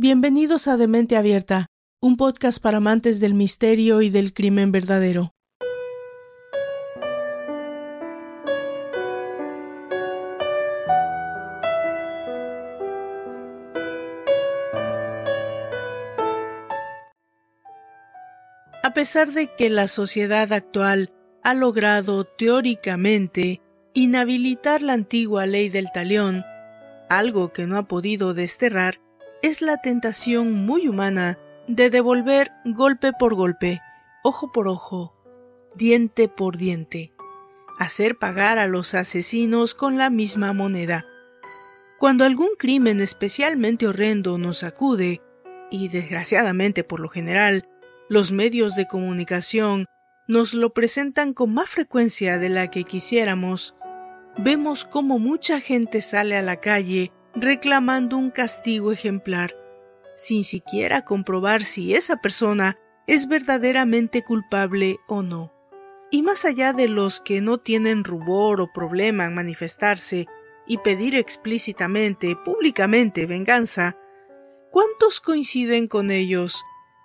Bienvenidos a Demente Abierta, un podcast para amantes del misterio y del crimen verdadero. A pesar de que la sociedad actual ha logrado teóricamente inhabilitar la antigua ley del talión, algo que no ha podido desterrar, es la tentación muy humana de devolver golpe por golpe, ojo por ojo, diente por diente, hacer pagar a los asesinos con la misma moneda. Cuando algún crimen especialmente horrendo nos acude, y desgraciadamente por lo general, los medios de comunicación nos lo presentan con más frecuencia de la que quisiéramos, vemos cómo mucha gente sale a la calle reclamando un castigo ejemplar, sin siquiera comprobar si esa persona es verdaderamente culpable o no. Y más allá de los que no tienen rubor o problema en manifestarse y pedir explícitamente, públicamente venganza, ¿cuántos coinciden con ellos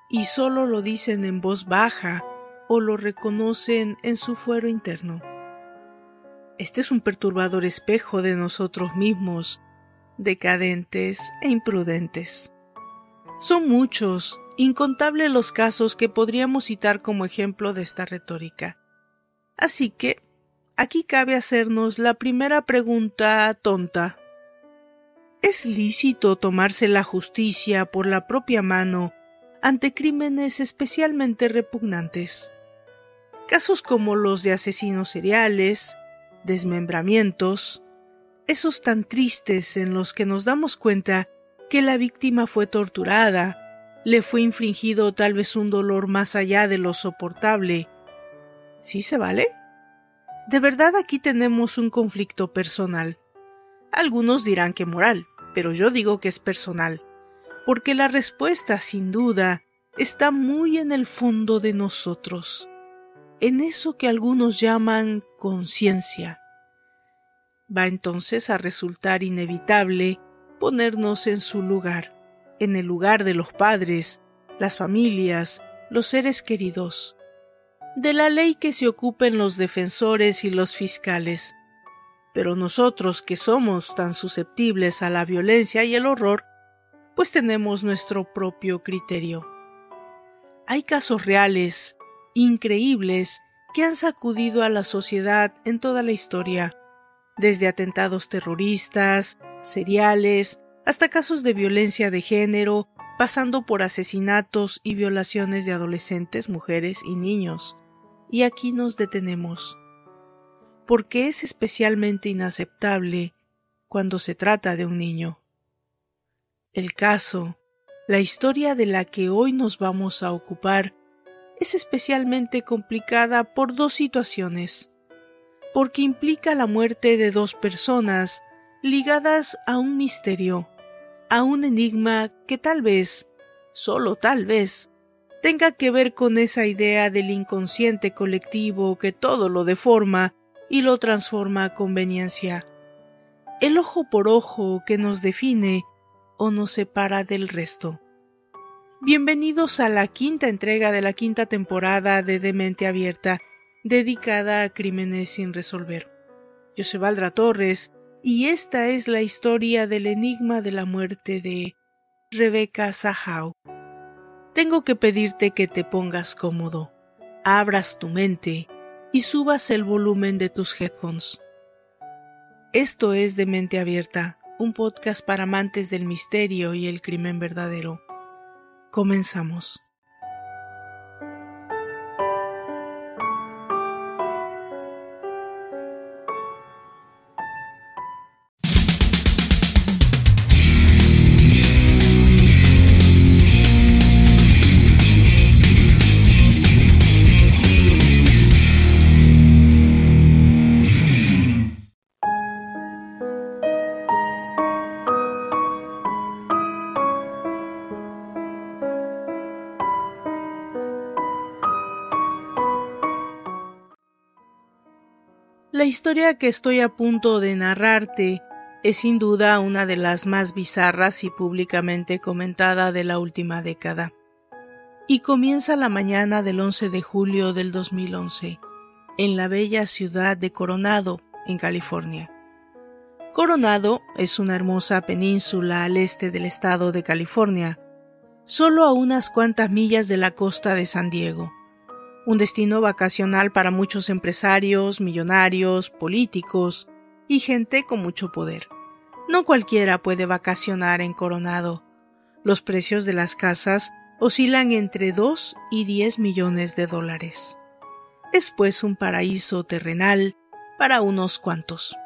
y solo lo dicen en voz baja o lo reconocen en su fuero interno? Este es un perturbador espejo de nosotros mismos decadentes e imprudentes. Son muchos, incontables los casos que podríamos citar como ejemplo de esta retórica. Así que, aquí cabe hacernos la primera pregunta tonta. ¿Es lícito tomarse la justicia por la propia mano ante crímenes especialmente repugnantes? Casos como los de asesinos seriales, desmembramientos, esos tan tristes en los que nos damos cuenta que la víctima fue torturada, le fue infligido tal vez un dolor más allá de lo soportable. ¿Sí se vale? De verdad aquí tenemos un conflicto personal. Algunos dirán que moral, pero yo digo que es personal, porque la respuesta, sin duda, está muy en el fondo de nosotros, en eso que algunos llaman conciencia va entonces a resultar inevitable ponernos en su lugar, en el lugar de los padres, las familias, los seres queridos, de la ley que se ocupen los defensores y los fiscales. Pero nosotros que somos tan susceptibles a la violencia y el horror, pues tenemos nuestro propio criterio. Hay casos reales, increíbles, que han sacudido a la sociedad en toda la historia, desde atentados terroristas, seriales, hasta casos de violencia de género, pasando por asesinatos y violaciones de adolescentes, mujeres y niños. Y aquí nos detenemos. Porque es especialmente inaceptable cuando se trata de un niño. El caso, la historia de la que hoy nos vamos a ocupar, es especialmente complicada por dos situaciones porque implica la muerte de dos personas ligadas a un misterio, a un enigma que tal vez, solo tal vez, tenga que ver con esa idea del inconsciente colectivo que todo lo deforma y lo transforma a conveniencia. El ojo por ojo que nos define o nos separa del resto. Bienvenidos a la quinta entrega de la quinta temporada de Demente Abierta dedicada a crímenes sin resolver. Yo soy Valdra Torres y esta es la historia del enigma de la muerte de Rebecca Sahau. Tengo que pedirte que te pongas cómodo, abras tu mente y subas el volumen de tus headphones. Esto es De Mente Abierta, un podcast para amantes del misterio y el crimen verdadero. Comenzamos. Historia que estoy a punto de narrarte Es sin duda una de las más bizarras y públicamente comentada de la última década. Y comienza la mañana del 11 de julio del 2011, en la bella ciudad de Coronado, en California. Coronado es una hermosa península al este del estado de California, solo a unas cuantas millas de la costa de San Diego. Un destino vacacional para muchos empresarios, millonarios, políticos y gente con mucho poder. No cualquiera puede vacacionar en Coronado. Los precios de las casas oscilan entre 2 y 10 millones de dólares. Es pues un paraíso terrenal para unos cuantos.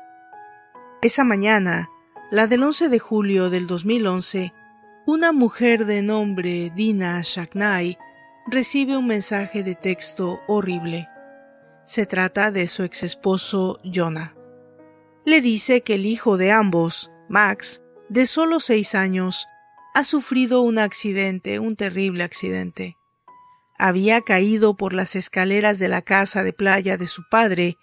Esa mañana, la del 11 de julio del 2011, una mujer de nombre Dina Shaknai recibe un mensaje de texto horrible. Se trata de su ex esposo Jonah. Le dice que el hijo de ambos, Max, de solo seis años, ha sufrido un accidente, un terrible accidente. Había caído por las escaleras de la casa de playa de su padre,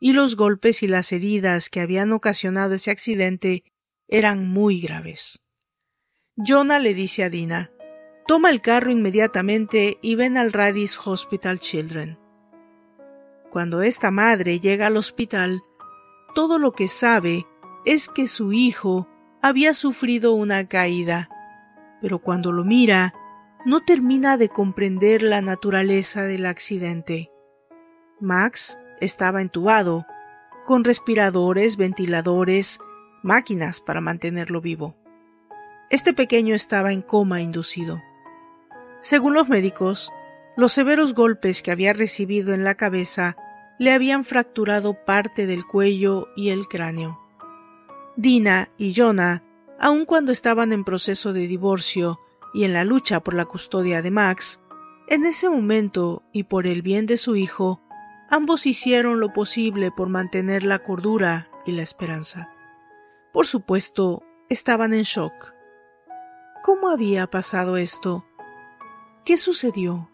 y los golpes y las heridas que habían ocasionado ese accidente eran muy graves. Jonah le dice a Dina, toma el carro inmediatamente y ven al Radis Hospital Children. Cuando esta madre llega al hospital, todo lo que sabe es que su hijo había sufrido una caída, pero cuando lo mira, no termina de comprender la naturaleza del accidente. Max estaba entubado, con respiradores, ventiladores, máquinas para mantenerlo vivo. Este pequeño estaba en coma inducido. Según los médicos, los severos golpes que había recibido en la cabeza le habían fracturado parte del cuello y el cráneo. Dina y Jonah, aun cuando estaban en proceso de divorcio y en la lucha por la custodia de Max, en ese momento y por el bien de su hijo, ambos hicieron lo posible por mantener la cordura y la esperanza. Por supuesto, estaban en shock. ¿Cómo había pasado esto? ¿Qué sucedió?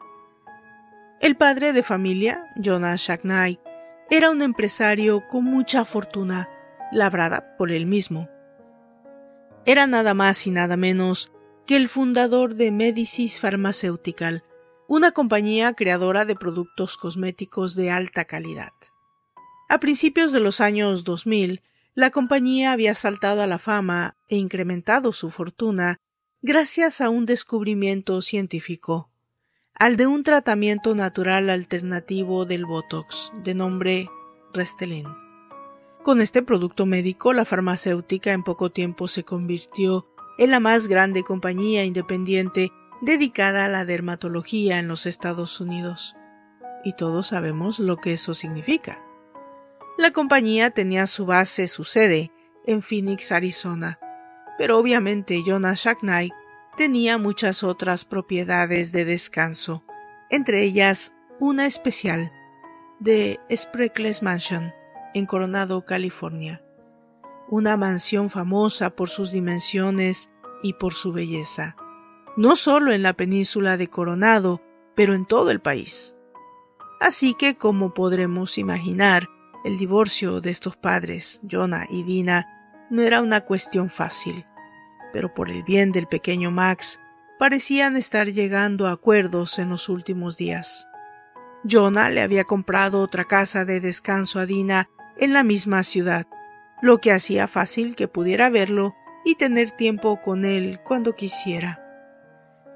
El padre de familia, Jonas Shacknai, era un empresario con mucha fortuna, labrada por él mismo. Era nada más y nada menos que el fundador de Medicis Pharmaceutical, una compañía creadora de productos cosméticos de alta calidad. A principios de los años 2000, la compañía había saltado a la fama e incrementado su fortuna gracias a un descubrimiento científico, al de un tratamiento natural alternativo del Botox, de nombre Restelin. Con este producto médico, la farmacéutica en poco tiempo se convirtió en la más grande compañía independiente dedicada a la dermatología en los Estados Unidos. Y todos sabemos lo que eso significa. La compañía tenía su base, su sede, en Phoenix, Arizona, pero obviamente Jonas Shacknight tenía muchas otras propiedades de descanso, entre ellas una especial de Spreckles Mansion en Coronado, California, una mansión famosa por sus dimensiones y por su belleza no solo en la península de Coronado, pero en todo el país. Así que, como podremos imaginar, el divorcio de estos padres, Jonah y Dina, no era una cuestión fácil, pero por el bien del pequeño Max, parecían estar llegando a acuerdos en los últimos días. Jonah le había comprado otra casa de descanso a Dina en la misma ciudad, lo que hacía fácil que pudiera verlo y tener tiempo con él cuando quisiera.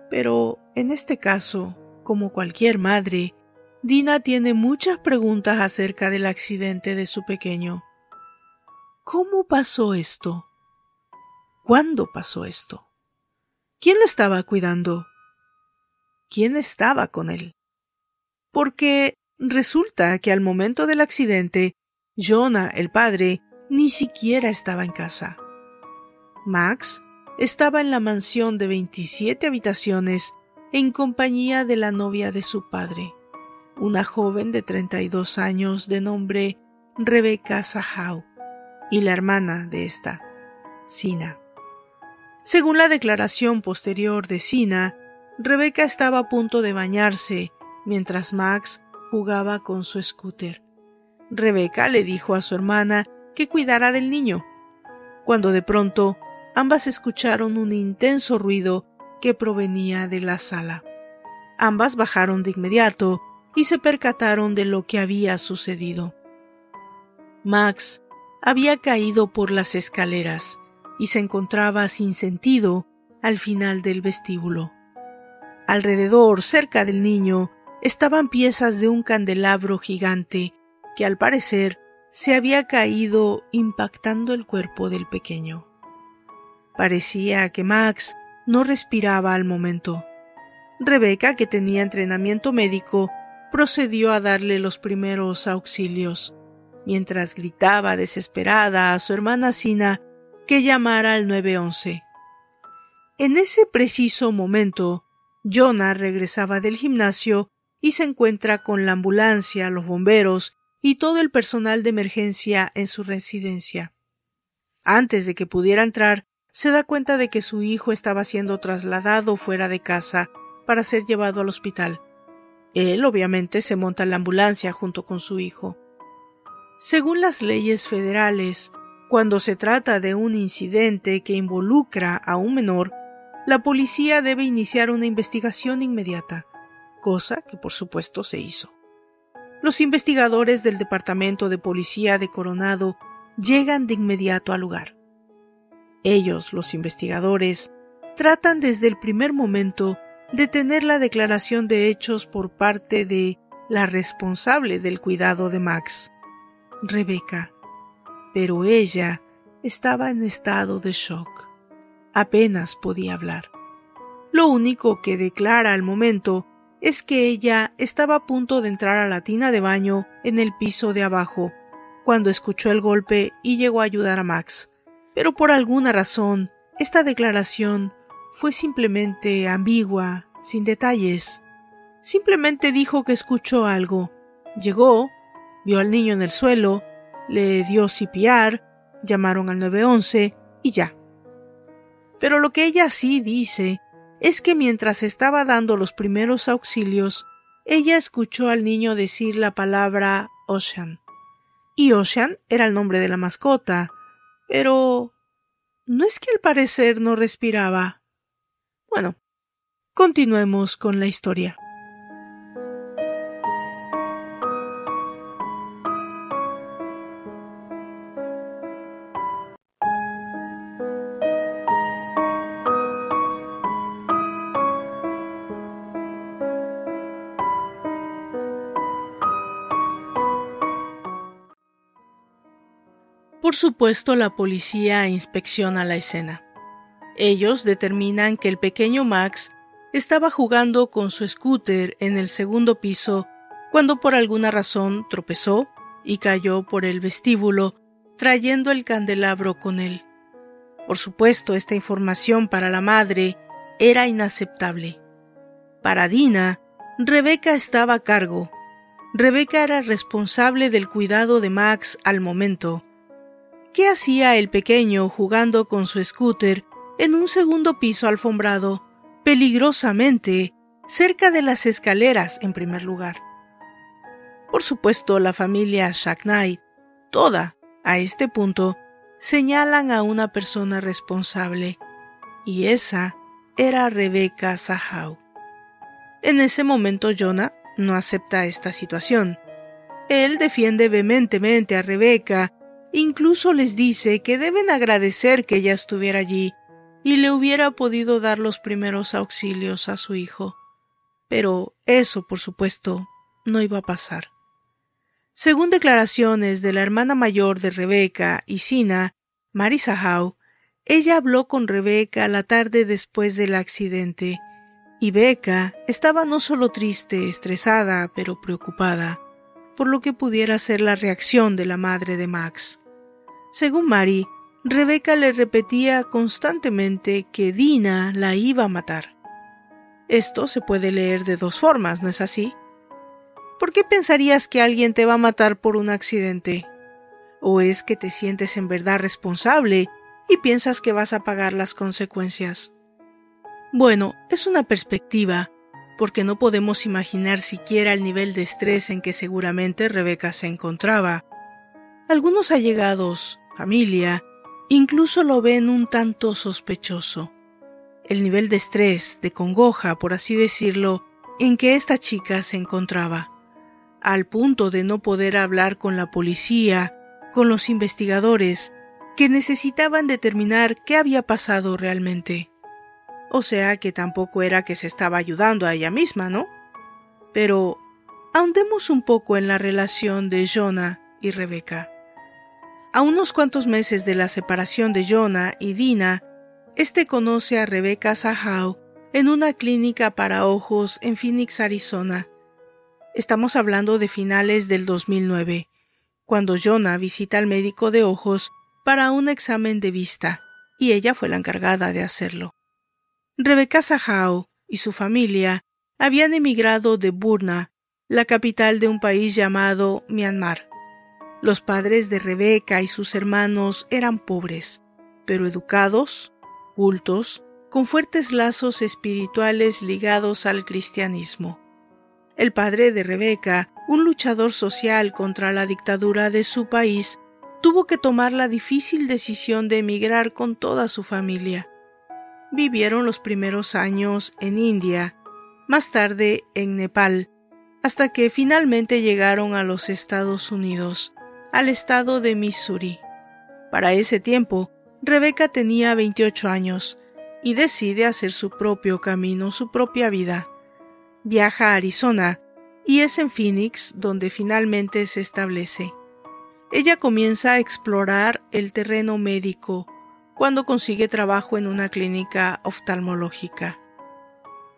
Pero en este caso, como cualquier madre, Dina tiene muchas preguntas acerca del accidente de su pequeño. ¿Cómo pasó esto? ¿Cuándo pasó esto? ¿Quién lo estaba cuidando? ¿Quién estaba con él? Porque resulta que al momento del accidente, Jonah, el padre, ni siquiera estaba en casa. Max estaba en la mansión de 27 habitaciones en compañía de la novia de su padre, una joven de 32 años de nombre Rebecca Sahau, y la hermana de esta, Sina. Según la declaración posterior de Sina, Rebecca estaba a punto de bañarse mientras Max jugaba con su scooter. Rebecca le dijo a su hermana que cuidara del niño, cuando de pronto ambas escucharon un intenso ruido que provenía de la sala. Ambas bajaron de inmediato y se percataron de lo que había sucedido. Max había caído por las escaleras y se encontraba sin sentido al final del vestíbulo. Alrededor, cerca del niño, estaban piezas de un candelabro gigante que al parecer se había caído impactando el cuerpo del pequeño. Parecía que Max no respiraba al momento. Rebeca, que tenía entrenamiento médico, procedió a darle los primeros auxilios, mientras gritaba desesperada a su hermana Sina que llamara al 911. En ese preciso momento, Jonah regresaba del gimnasio y se encuentra con la ambulancia, los bomberos y todo el personal de emergencia en su residencia. Antes de que pudiera entrar, se da cuenta de que su hijo estaba siendo trasladado fuera de casa para ser llevado al hospital. Él obviamente se monta en la ambulancia junto con su hijo. Según las leyes federales, cuando se trata de un incidente que involucra a un menor, la policía debe iniciar una investigación inmediata, cosa que por supuesto se hizo. Los investigadores del Departamento de Policía de Coronado llegan de inmediato al lugar. Ellos, los investigadores, tratan desde el primer momento de tener la declaración de hechos por parte de la responsable del cuidado de Max, Rebeca. Pero ella estaba en estado de shock. Apenas podía hablar. Lo único que declara al momento es que ella estaba a punto de entrar a la tina de baño en el piso de abajo, cuando escuchó el golpe y llegó a ayudar a Max. Pero por alguna razón, esta declaración fue simplemente ambigua, sin detalles. Simplemente dijo que escuchó algo. Llegó, vio al niño en el suelo, le dio CPR, llamaron al 911 y ya. Pero lo que ella sí dice es que mientras estaba dando los primeros auxilios, ella escuchó al niño decir la palabra Ocean. Y Ocean era el nombre de la mascota. Pero... ¿no es que al parecer no respiraba? Bueno, continuemos con la historia. Supuesto, la policía inspecciona la escena. Ellos determinan que el pequeño Max estaba jugando con su scooter en el segundo piso cuando por alguna razón tropezó y cayó por el vestíbulo trayendo el candelabro con él. Por supuesto, esta información para la madre era inaceptable. Para Dina, Rebeca estaba a cargo. Rebeca era responsable del cuidado de Max al momento ¿Qué hacía el pequeño jugando con su scooter en un segundo piso alfombrado, peligrosamente, cerca de las escaleras en primer lugar? Por supuesto, la familia Knight, toda, a este punto, señalan a una persona responsable, y esa era Rebecca Sahau. En ese momento Jonah no acepta esta situación. Él defiende vehementemente a Rebeca Incluso les dice que deben agradecer que ella estuviera allí y le hubiera podido dar los primeros auxilios a su hijo. Pero eso, por supuesto, no iba a pasar. Según declaraciones de la hermana mayor de Rebeca y Sina, Marisa Howe, ella habló con Rebeca la tarde después del accidente, y Beca estaba no solo triste, estresada, pero preocupada por lo que pudiera ser la reacción de la madre de Max. Según Mary, Rebeca le repetía constantemente que Dina la iba a matar. Esto se puede leer de dos formas, ¿no es así? ¿Por qué pensarías que alguien te va a matar por un accidente? ¿O es que te sientes en verdad responsable y piensas que vas a pagar las consecuencias? Bueno, es una perspectiva, porque no podemos imaginar siquiera el nivel de estrés en que seguramente Rebeca se encontraba. Algunos allegados, familia, incluso lo ven un tanto sospechoso. El nivel de estrés, de congoja, por así decirlo, en que esta chica se encontraba, al punto de no poder hablar con la policía, con los investigadores, que necesitaban determinar qué había pasado realmente. O sea que tampoco era que se estaba ayudando a ella misma, ¿no? Pero ahondemos un poco en la relación de Jonah y Rebeca. A unos cuantos meses de la separación de Jonah y Dina, este conoce a Rebeca Sahau en una clínica para ojos en Phoenix, Arizona. Estamos hablando de finales del 2009, cuando Jonah visita al médico de ojos para un examen de vista, y ella fue la encargada de hacerlo. Rebeca Sahau y su familia habían emigrado de Burna, la capital de un país llamado Myanmar. Los padres de Rebeca y sus hermanos eran pobres, pero educados, cultos, con fuertes lazos espirituales ligados al cristianismo. El padre de Rebeca, un luchador social contra la dictadura de su país, tuvo que tomar la difícil decisión de emigrar con toda su familia. Vivieron los primeros años en India, más tarde en Nepal, hasta que finalmente llegaron a los Estados Unidos, al estado de Missouri. Para ese tiempo, Rebeca tenía 28 años y decide hacer su propio camino, su propia vida. Viaja a Arizona y es en Phoenix donde finalmente se establece. Ella comienza a explorar el terreno médico cuando consigue trabajo en una clínica oftalmológica.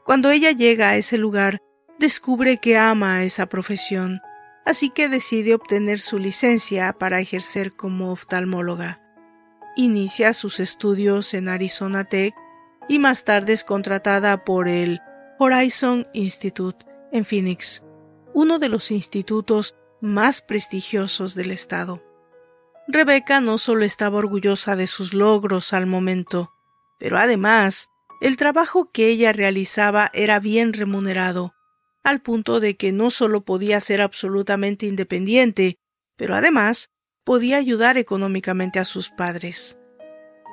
Cuando ella llega a ese lugar, descubre que ama esa profesión así que decide obtener su licencia para ejercer como oftalmóloga. Inicia sus estudios en Arizona Tech y más tarde es contratada por el Horizon Institute en Phoenix, uno de los institutos más prestigiosos del estado. Rebeca no solo estaba orgullosa de sus logros al momento, pero además el trabajo que ella realizaba era bien remunerado, al punto de que no solo podía ser absolutamente independiente, pero además podía ayudar económicamente a sus padres.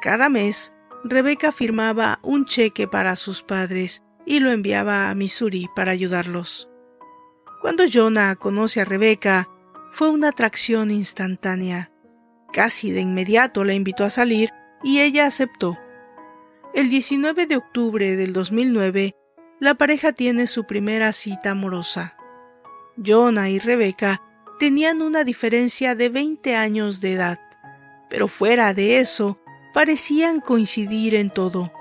Cada mes, Rebeca firmaba un cheque para sus padres y lo enviaba a Missouri para ayudarlos. Cuando Jonah conoce a Rebeca, fue una atracción instantánea. Casi de inmediato la invitó a salir y ella aceptó. El 19 de octubre del 2009 la pareja tiene su primera cita amorosa. Jonah y Rebeca tenían una diferencia de 20 años de edad, pero fuera de eso, parecían coincidir en todo.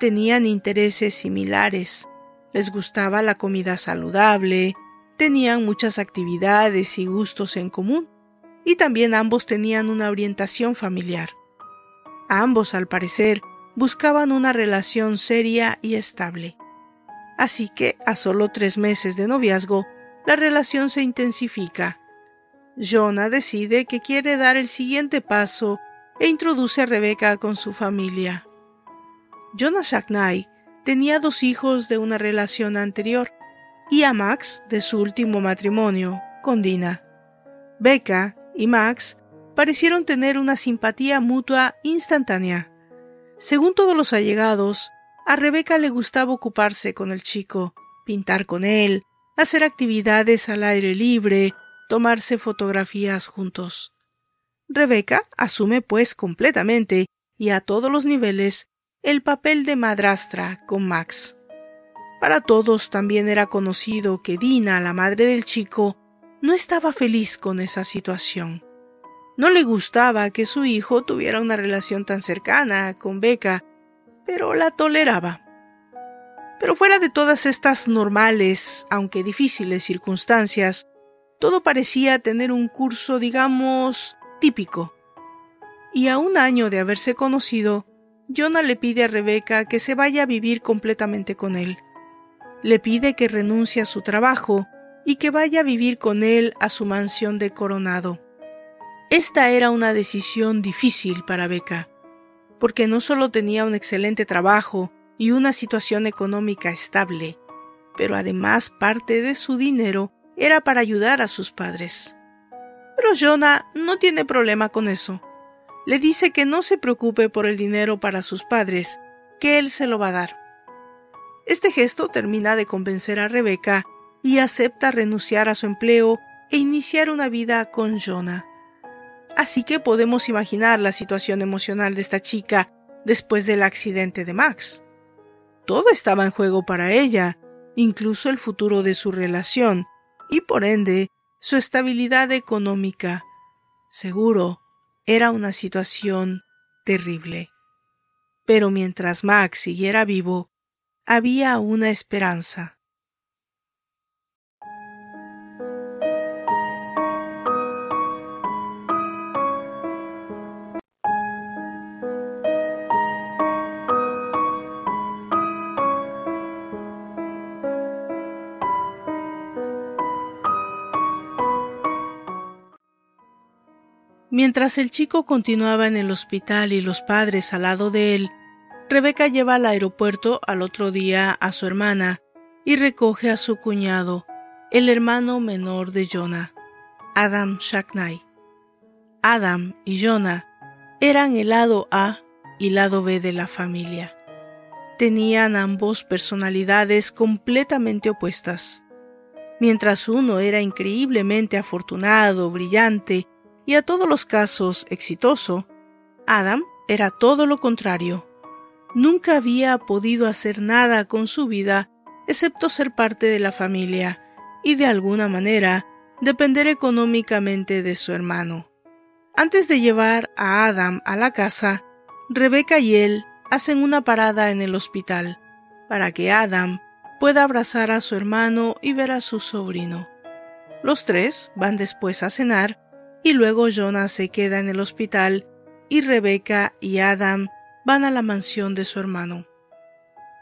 Tenían intereses similares, les gustaba la comida saludable, tenían muchas actividades y gustos en común, y también ambos tenían una orientación familiar. Ambos, al parecer, buscaban una relación seria y estable. Así que, a solo tres meses de noviazgo, la relación se intensifica. Jonah decide que quiere dar el siguiente paso e introduce a Rebeca con su familia. Jonah Shacknai tenía dos hijos de una relación anterior y a Max de su último matrimonio con Dina. Becca y Max parecieron tener una simpatía mutua instantánea. Según todos los allegados, a Rebeca le gustaba ocuparse con el chico, pintar con él, hacer actividades al aire libre, tomarse fotografías juntos. Rebeca asume pues completamente y a todos los niveles el papel de madrastra con Max. Para todos también era conocido que Dina, la madre del chico, no estaba feliz con esa situación. No le gustaba que su hijo tuviera una relación tan cercana con Becca pero la toleraba. Pero fuera de todas estas normales, aunque difíciles circunstancias, todo parecía tener un curso, digamos, típico. Y a un año de haberse conocido, Jonah le pide a Rebeca que se vaya a vivir completamente con él. Le pide que renuncie a su trabajo y que vaya a vivir con él a su mansión de Coronado. Esta era una decisión difícil para Beca porque no solo tenía un excelente trabajo y una situación económica estable, pero además parte de su dinero era para ayudar a sus padres. Pero Jonah no tiene problema con eso. Le dice que no se preocupe por el dinero para sus padres, que él se lo va a dar. Este gesto termina de convencer a Rebeca y acepta renunciar a su empleo e iniciar una vida con Jonah. Así que podemos imaginar la situación emocional de esta chica después del accidente de Max. Todo estaba en juego para ella, incluso el futuro de su relación, y por ende su estabilidad económica. Seguro, era una situación terrible. Pero mientras Max siguiera vivo, había una esperanza. Mientras el chico continuaba en el hospital y los padres al lado de él, Rebeca lleva al aeropuerto al otro día a su hermana y recoge a su cuñado, el hermano menor de Jonah, Adam Shacknai. Adam y Jonah eran el lado A y lado B de la familia. Tenían ambos personalidades completamente opuestas. Mientras uno era increíblemente afortunado, brillante y a todos los casos exitoso, Adam era todo lo contrario. Nunca había podido hacer nada con su vida excepto ser parte de la familia y de alguna manera depender económicamente de su hermano. Antes de llevar a Adam a la casa, Rebeca y él hacen una parada en el hospital para que Adam pueda abrazar a su hermano y ver a su sobrino. Los tres van después a cenar y luego Jonah se queda en el hospital y Rebeca y Adam van a la mansión de su hermano.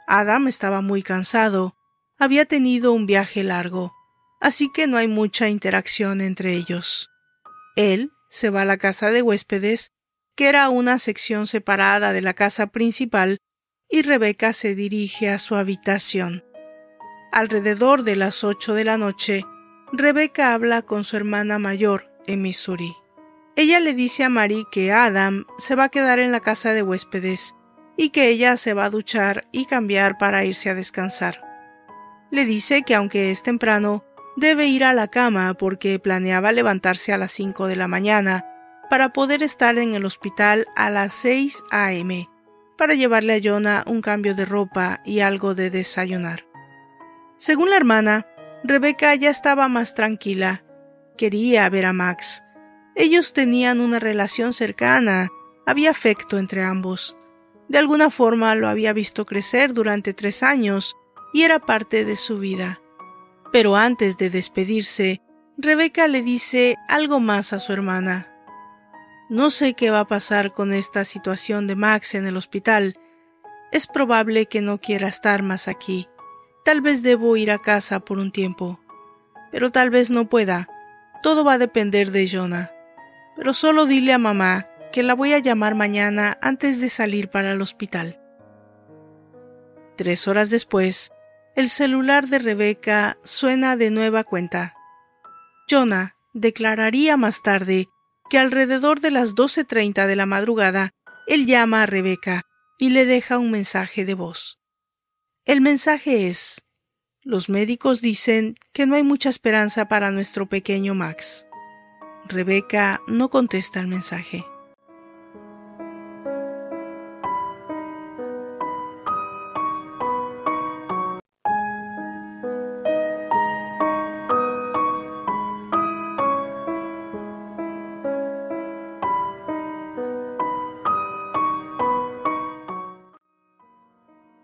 Adam estaba muy cansado, había tenido un viaje largo, así que no hay mucha interacción entre ellos. Él se va a la casa de huéspedes, que era una sección separada de la casa principal, y Rebeca se dirige a su habitación. Alrededor de las ocho de la noche, Rebeca habla con su hermana mayor, en Missouri. Ella le dice a Mary que Adam se va a quedar en la casa de huéspedes y que ella se va a duchar y cambiar para irse a descansar. Le dice que aunque es temprano, debe ir a la cama porque planeaba levantarse a las 5 de la mañana para poder estar en el hospital a las 6 a.m. para llevarle a Jonah un cambio de ropa y algo de desayunar. Según la hermana, Rebeca ya estaba más tranquila Quería ver a Max. Ellos tenían una relación cercana, había afecto entre ambos. De alguna forma lo había visto crecer durante tres años y era parte de su vida. Pero antes de despedirse, Rebeca le dice algo más a su hermana. No sé qué va a pasar con esta situación de Max en el hospital. Es probable que no quiera estar más aquí. Tal vez debo ir a casa por un tiempo. Pero tal vez no pueda. Todo va a depender de Jonah. Pero solo dile a mamá que la voy a llamar mañana antes de salir para el hospital. Tres horas después, el celular de Rebeca suena de nueva cuenta. Jonah declararía más tarde que alrededor de las 12.30 de la madrugada, él llama a Rebeca y le deja un mensaje de voz. El mensaje es, los médicos dicen que no hay mucha esperanza para nuestro pequeño Max. Rebeca no contesta el mensaje.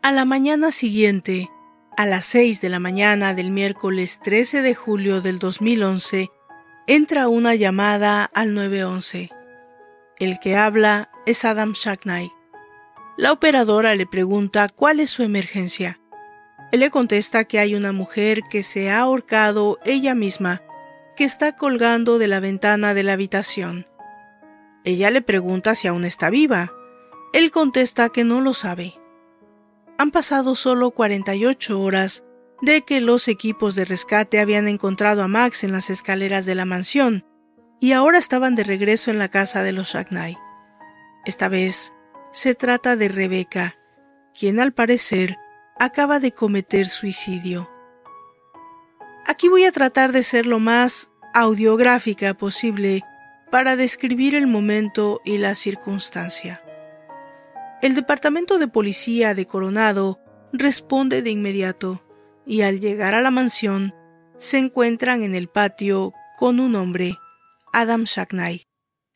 A la mañana siguiente, a las 6 de la mañana del miércoles 13 de julio del 2011, entra una llamada al 911. El que habla es Adam Shacknai. La operadora le pregunta cuál es su emergencia. Él le contesta que hay una mujer que se ha ahorcado ella misma, que está colgando de la ventana de la habitación. Ella le pregunta si aún está viva. Él contesta que no lo sabe han pasado solo 48 horas de que los equipos de rescate habían encontrado a Max en las escaleras de la mansión y ahora estaban de regreso en la casa de los Shagnai. Esta vez se trata de Rebeca, quien al parecer acaba de cometer suicidio. Aquí voy a tratar de ser lo más audiográfica posible para describir el momento y la circunstancia. El Departamento de Policía de Coronado responde de inmediato y al llegar a la mansión se encuentran en el patio con un hombre, Adam Shackney,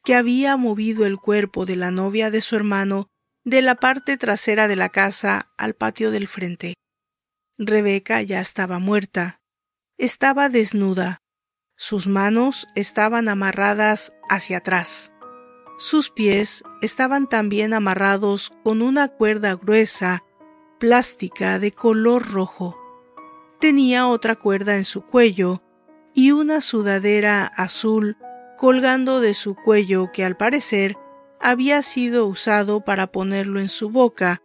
que había movido el cuerpo de la novia de su hermano de la parte trasera de la casa al patio del frente. Rebeca ya estaba muerta. Estaba desnuda. Sus manos estaban amarradas hacia atrás. Sus pies estaban también amarrados con una cuerda gruesa, plástica de color rojo. Tenía otra cuerda en su cuello y una sudadera azul colgando de su cuello que al parecer había sido usado para ponerlo en su boca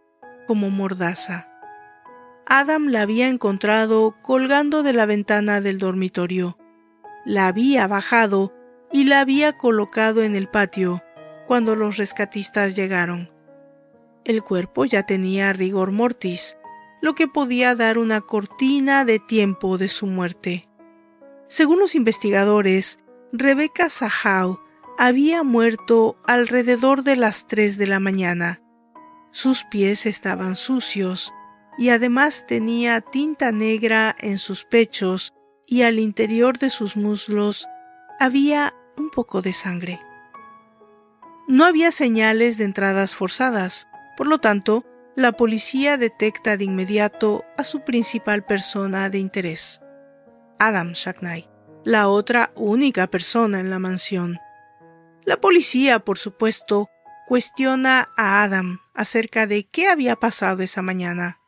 como mordaza. Adam la había encontrado colgando de la ventana del dormitorio. La había bajado y la había colocado en el patio cuando los rescatistas llegaron. El cuerpo ya tenía rigor mortis, lo que podía dar una cortina de tiempo de su muerte. Según los investigadores, Rebecca Sahau había muerto alrededor de las tres de la mañana. Sus pies estaban sucios y además tenía tinta negra en sus pechos y al interior de sus muslos había un poco de sangre. No había señales de entradas forzadas, por lo tanto, la policía detecta de inmediato a su principal persona de interés, Adam Shackney, la otra única persona en la mansión. La policía, por supuesto, cuestiona a Adam acerca de qué había pasado esa mañana.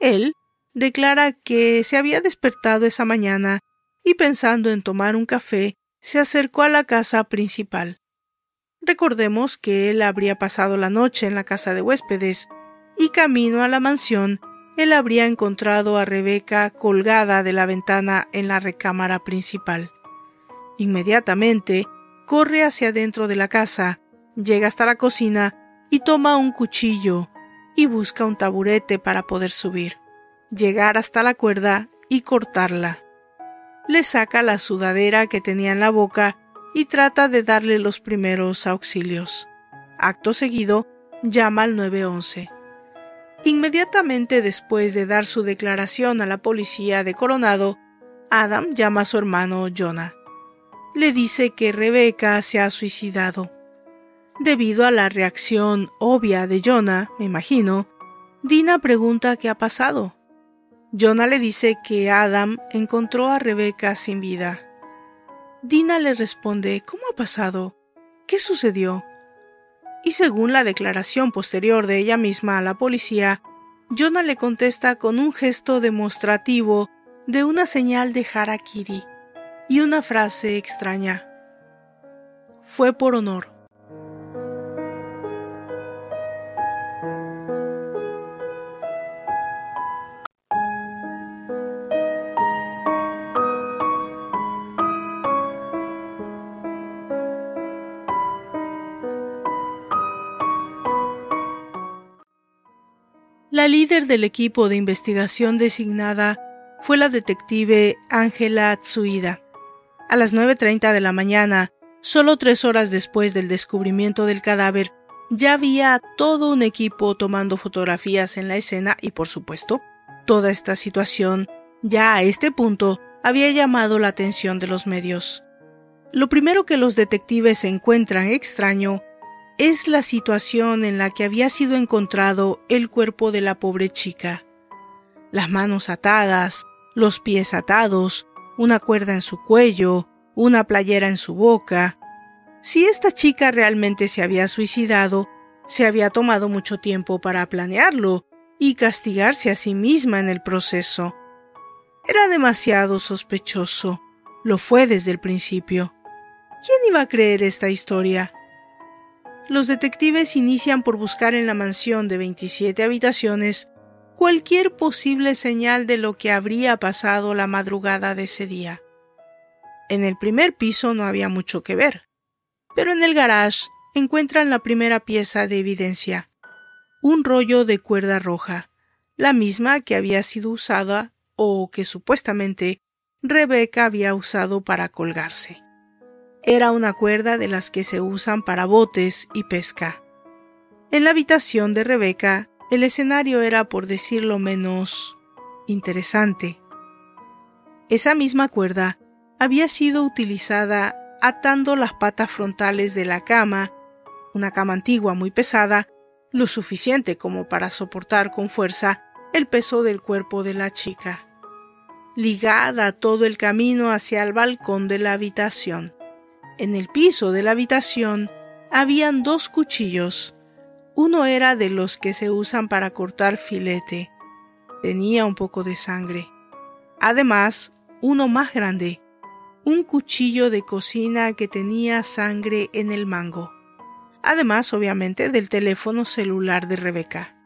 Él declara que se había despertado esa mañana y pensando en tomar un café, se acercó a la casa principal. Recordemos que él habría pasado la noche en la casa de huéspedes y camino a la mansión, él habría encontrado a Rebeca colgada de la ventana en la recámara principal. Inmediatamente corre hacia dentro de la casa, llega hasta la cocina y toma un cuchillo y busca un taburete para poder subir, llegar hasta la cuerda y cortarla. Le saca la sudadera que tenía en la boca y trata de darle los primeros auxilios. Acto seguido, llama al 911. Inmediatamente después de dar su declaración a la policía de Coronado, Adam llama a su hermano Jonah. Le dice que Rebeca se ha suicidado. Debido a la reacción obvia de Jonah, me imagino, Dina pregunta qué ha pasado. Jonah le dice que Adam encontró a Rebeca sin vida. Dina le responde ¿Cómo ha pasado? ¿Qué sucedió? Y según la declaración posterior de ella misma a la policía, Jonah le contesta con un gesto demostrativo de una señal de harakiri y una frase extraña. Fue por honor. La líder del equipo de investigación designada fue la detective Ángela Tsuida. A las 9.30 de la mañana, solo tres horas después del descubrimiento del cadáver, ya había todo un equipo tomando fotografías en la escena y, por supuesto, toda esta situación ya a este punto había llamado la atención de los medios. Lo primero que los detectives encuentran extraño es la situación en la que había sido encontrado el cuerpo de la pobre chica. Las manos atadas, los pies atados, una cuerda en su cuello, una playera en su boca. Si esta chica realmente se había suicidado, se había tomado mucho tiempo para planearlo y castigarse a sí misma en el proceso. Era demasiado sospechoso. Lo fue desde el principio. ¿Quién iba a creer esta historia? Los detectives inician por buscar en la mansión de 27 habitaciones cualquier posible señal de lo que habría pasado la madrugada de ese día. En el primer piso no había mucho que ver, pero en el garage encuentran la primera pieza de evidencia, un rollo de cuerda roja, la misma que había sido usada o que supuestamente Rebeca había usado para colgarse. Era una cuerda de las que se usan para botes y pesca. En la habitación de Rebeca, el escenario era, por decirlo menos, interesante. Esa misma cuerda había sido utilizada atando las patas frontales de la cama, una cama antigua muy pesada, lo suficiente como para soportar con fuerza el peso del cuerpo de la chica, ligada todo el camino hacia el balcón de la habitación. En el piso de la habitación habían dos cuchillos. Uno era de los que se usan para cortar filete. Tenía un poco de sangre. Además, uno más grande, un cuchillo de cocina que tenía sangre en el mango. Además, obviamente, del teléfono celular de Rebeca.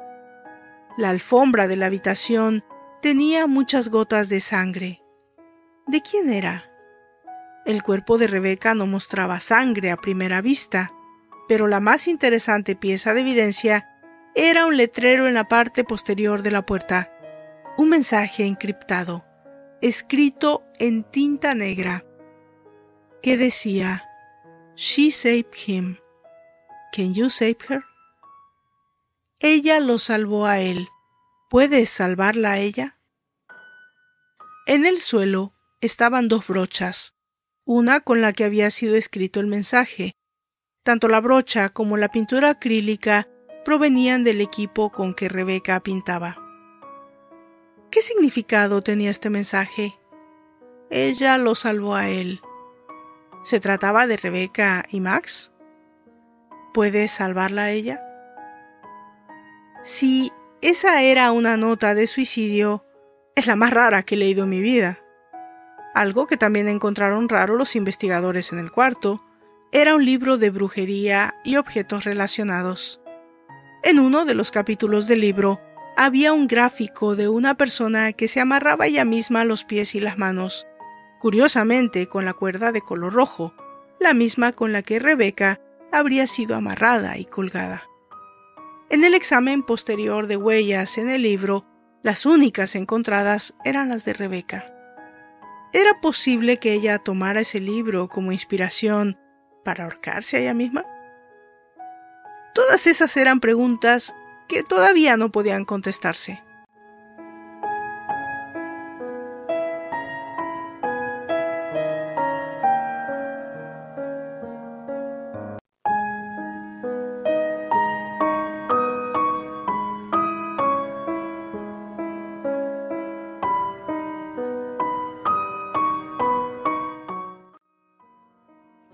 La alfombra de la habitación tenía muchas gotas de sangre. ¿De quién era? El cuerpo de Rebeca no mostraba sangre a primera vista, pero la más interesante pieza de evidencia era un letrero en la parte posterior de la puerta, un mensaje encriptado, escrito en tinta negra, que decía, She saved him. Can you save her? Ella lo salvó a él. ¿Puedes salvarla a ella? En el suelo estaban dos brochas, una con la que había sido escrito el mensaje. Tanto la brocha como la pintura acrílica provenían del equipo con que Rebeca pintaba. ¿Qué significado tenía este mensaje? Ella lo salvó a él. ¿Se trataba de Rebeca y Max? ¿Puede salvarla a ella? Si esa era una nota de suicidio, es la más rara que he leído en mi vida algo que también encontraron raro los investigadores en el cuarto, era un libro de brujería y objetos relacionados. En uno de los capítulos del libro había un gráfico de una persona que se amarraba ella misma los pies y las manos, curiosamente con la cuerda de color rojo, la misma con la que Rebeca habría sido amarrada y colgada. En el examen posterior de huellas en el libro, las únicas encontradas eran las de Rebeca. ¿Era posible que ella tomara ese libro como inspiración para ahorcarse a ella misma? Todas esas eran preguntas que todavía no podían contestarse.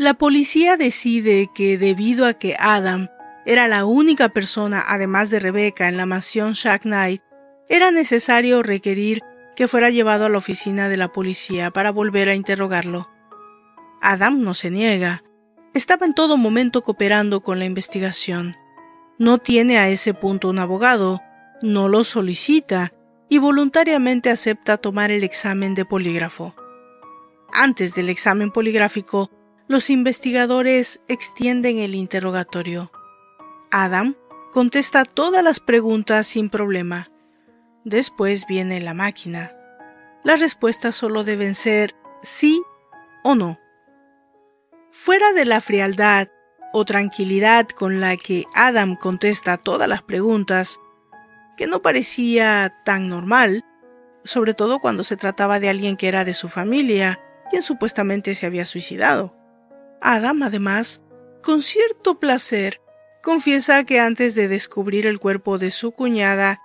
La policía decide que debido a que Adam era la única persona, además de Rebecca, en la mansión Shack Knight, era necesario requerir que fuera llevado a la oficina de la policía para volver a interrogarlo. Adam no se niega. Estaba en todo momento cooperando con la investigación. No tiene a ese punto un abogado, no lo solicita y voluntariamente acepta tomar el examen de polígrafo. Antes del examen poligráfico, los investigadores extienden el interrogatorio. Adam contesta todas las preguntas sin problema. Después viene la máquina. Las respuestas solo deben ser sí o no. Fuera de la frialdad o tranquilidad con la que Adam contesta todas las preguntas, que no parecía tan normal, sobre todo cuando se trataba de alguien que era de su familia, quien supuestamente se había suicidado. Adam, además, con cierto placer, confiesa que antes de descubrir el cuerpo de su cuñada,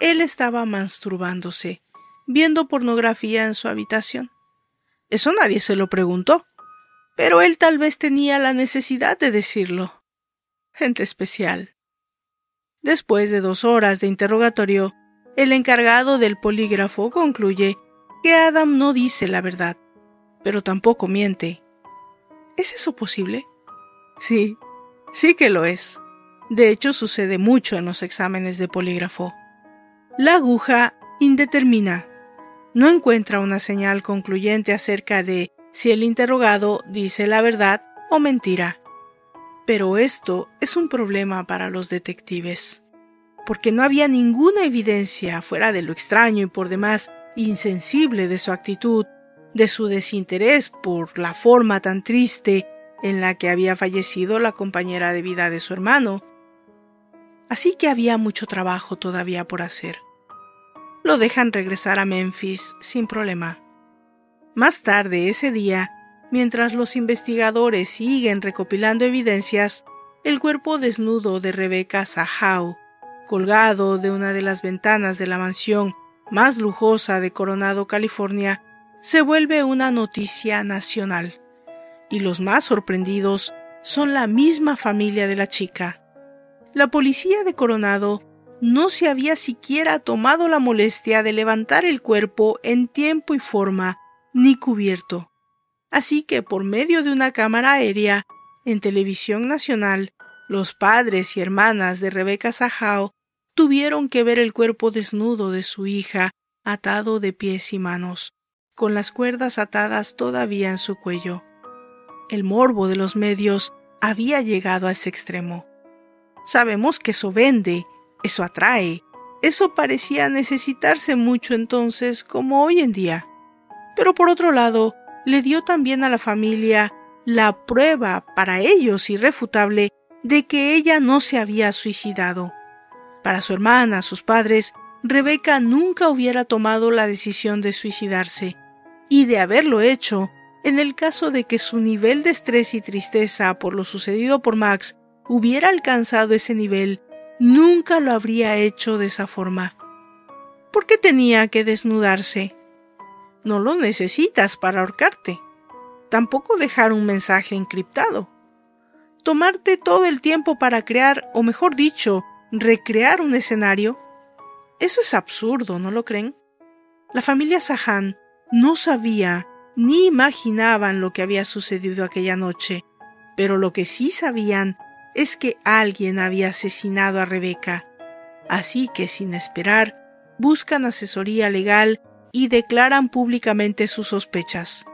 él estaba masturbándose, viendo pornografía en su habitación. Eso nadie se lo preguntó, pero él tal vez tenía la necesidad de decirlo. Gente especial. Después de dos horas de interrogatorio, el encargado del polígrafo concluye que Adam no dice la verdad, pero tampoco miente. ¿Es eso posible? Sí, sí que lo es. De hecho, sucede mucho en los exámenes de polígrafo. La aguja indetermina. No encuentra una señal concluyente acerca de si el interrogado dice la verdad o mentira. Pero esto es un problema para los detectives, porque no había ninguna evidencia fuera de lo extraño y por demás insensible de su actitud, de su desinterés por la forma tan triste en la que había fallecido la compañera de vida de su hermano. Así que había mucho trabajo todavía por hacer. Lo dejan regresar a Memphis sin problema. Más tarde ese día, mientras los investigadores siguen recopilando evidencias, el cuerpo desnudo de Rebecca Sahau, colgado de una de las ventanas de la mansión más lujosa de Coronado, California, se vuelve una noticia nacional. Y los más sorprendidos son la misma familia de la chica. La policía de Coronado no se había siquiera tomado la molestia de levantar el cuerpo en tiempo y forma, ni cubierto. Así que por medio de una cámara aérea, en televisión nacional, los padres y hermanas de Rebeca Sajao tuvieron que ver el cuerpo desnudo de su hija atado de pies y manos, con las cuerdas atadas todavía en su cuello. El morbo de los medios había llegado a ese extremo. Sabemos que eso vende, eso atrae, eso parecía necesitarse mucho entonces como hoy en día. Pero por otro lado, le dio también a la familia la prueba para ellos irrefutable de que ella no se había suicidado. Para su hermana, sus padres, Rebeca nunca hubiera tomado la decisión de suicidarse, y de haberlo hecho, en el caso de que su nivel de estrés y tristeza por lo sucedido por Max hubiera alcanzado ese nivel, nunca lo habría hecho de esa forma. ¿Por qué tenía que desnudarse? No lo necesitas para ahorcarte. Tampoco dejar un mensaje encriptado. Tomarte todo el tiempo para crear, o mejor dicho, recrear un escenario. Eso es absurdo, ¿no lo creen? La familia Sahan no sabía ni imaginaban lo que había sucedido aquella noche, pero lo que sí sabían es que alguien había asesinado a Rebeca. Así que, sin esperar, buscan asesoría legal y declaran públicamente sus sospechas.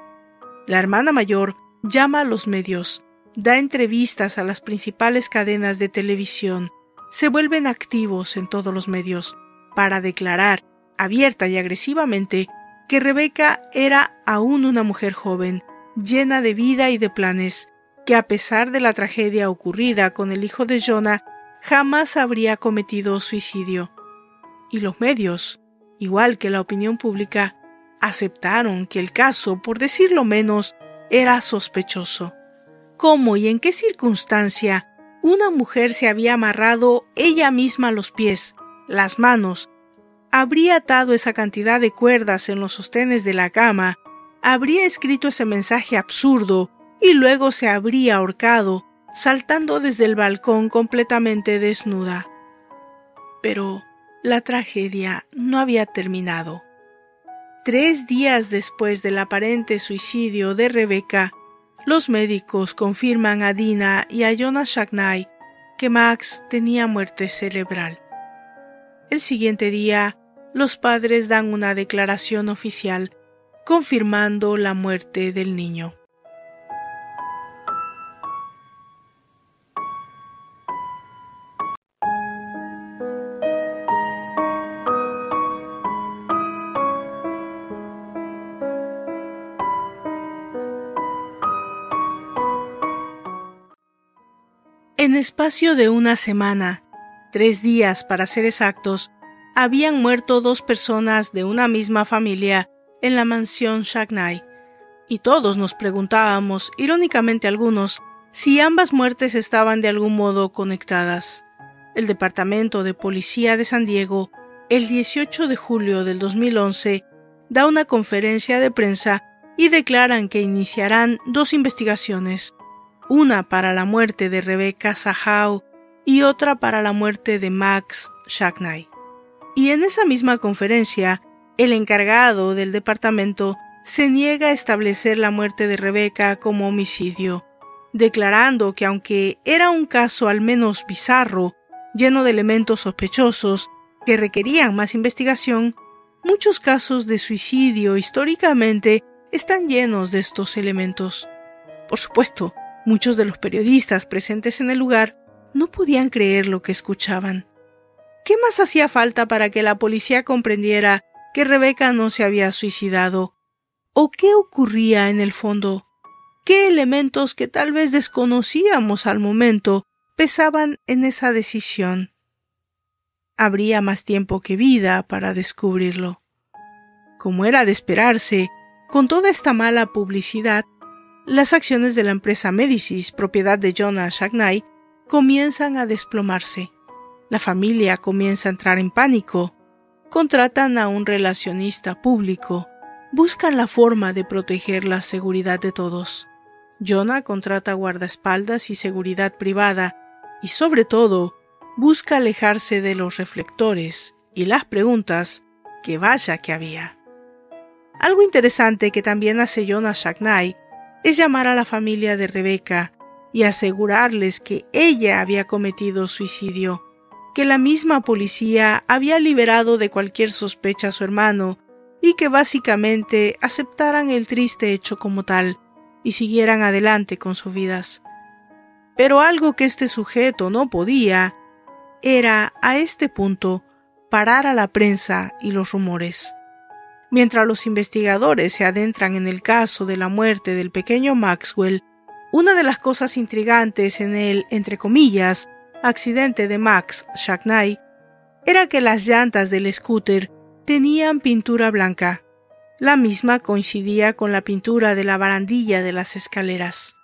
La hermana mayor llama a los medios, da entrevistas a las principales cadenas de televisión, se vuelven activos en todos los medios para declarar, abierta y agresivamente, que Rebeca era aún una mujer joven, llena de vida y de planes, que a pesar de la tragedia ocurrida con el hijo de Jonah, jamás habría cometido suicidio. Y los medios, igual que la opinión pública, aceptaron que el caso, por decirlo menos, era sospechoso. ¿Cómo y en qué circunstancia una mujer se había amarrado ella misma los pies, las manos habría atado esa cantidad de cuerdas en los sostenes de la cama, habría escrito ese mensaje absurdo y luego se habría ahorcado, saltando desde el balcón completamente desnuda. Pero la tragedia no había terminado. Tres días después del aparente suicidio de Rebeca, los médicos confirman a Dina y a Jonas Shagnai que Max tenía muerte cerebral. El siguiente día, los padres dan una declaración oficial confirmando la muerte del niño. En espacio de una semana, tres días para ser exactos, habían muerto dos personas de una misma familia en la mansión Shagnai, y todos nos preguntábamos, irónicamente algunos, si ambas muertes estaban de algún modo conectadas. El Departamento de Policía de San Diego, el 18 de julio del 2011, da una conferencia de prensa y declaran que iniciarán dos investigaciones, una para la muerte de Rebecca Sahau y otra para la muerte de Max Shagnai. Y en esa misma conferencia, el encargado del departamento se niega a establecer la muerte de Rebeca como homicidio, declarando que aunque era un caso al menos bizarro, lleno de elementos sospechosos que requerían más investigación, muchos casos de suicidio históricamente están llenos de estos elementos. Por supuesto, Muchos de los periodistas presentes en el lugar no podían creer lo que escuchaban. ¿Qué más hacía falta para que la policía comprendiera que Rebeca no se había suicidado? ¿O qué ocurría en el fondo? ¿Qué elementos que tal vez desconocíamos al momento pesaban en esa decisión? Habría más tiempo que vida para descubrirlo. Como era de esperarse, con toda esta mala publicidad, las acciones de la empresa Medicis, propiedad de Jonah Shagnai, comienzan a desplomarse. La familia comienza a entrar en pánico. Contratan a un relacionista público. Buscan la forma de proteger la seguridad de todos. Jonah contrata guardaespaldas y seguridad privada y sobre todo busca alejarse de los reflectores y las preguntas que vaya que había. Algo interesante que también hace Jonah Shagnai es llamar a la familia de Rebeca y asegurarles que ella había cometido suicidio, que la misma policía había liberado de cualquier sospecha a su hermano y que básicamente aceptaran el triste hecho como tal y siguieran adelante con sus vidas. Pero algo que este sujeto no podía era, a este punto, parar a la prensa y los rumores. Mientras los investigadores se adentran en el caso de la muerte del pequeño Maxwell, una de las cosas intrigantes en el, entre comillas, accidente de Max Shacknai era que las llantas del scooter tenían pintura blanca. La misma coincidía con la pintura de la barandilla de las escaleras.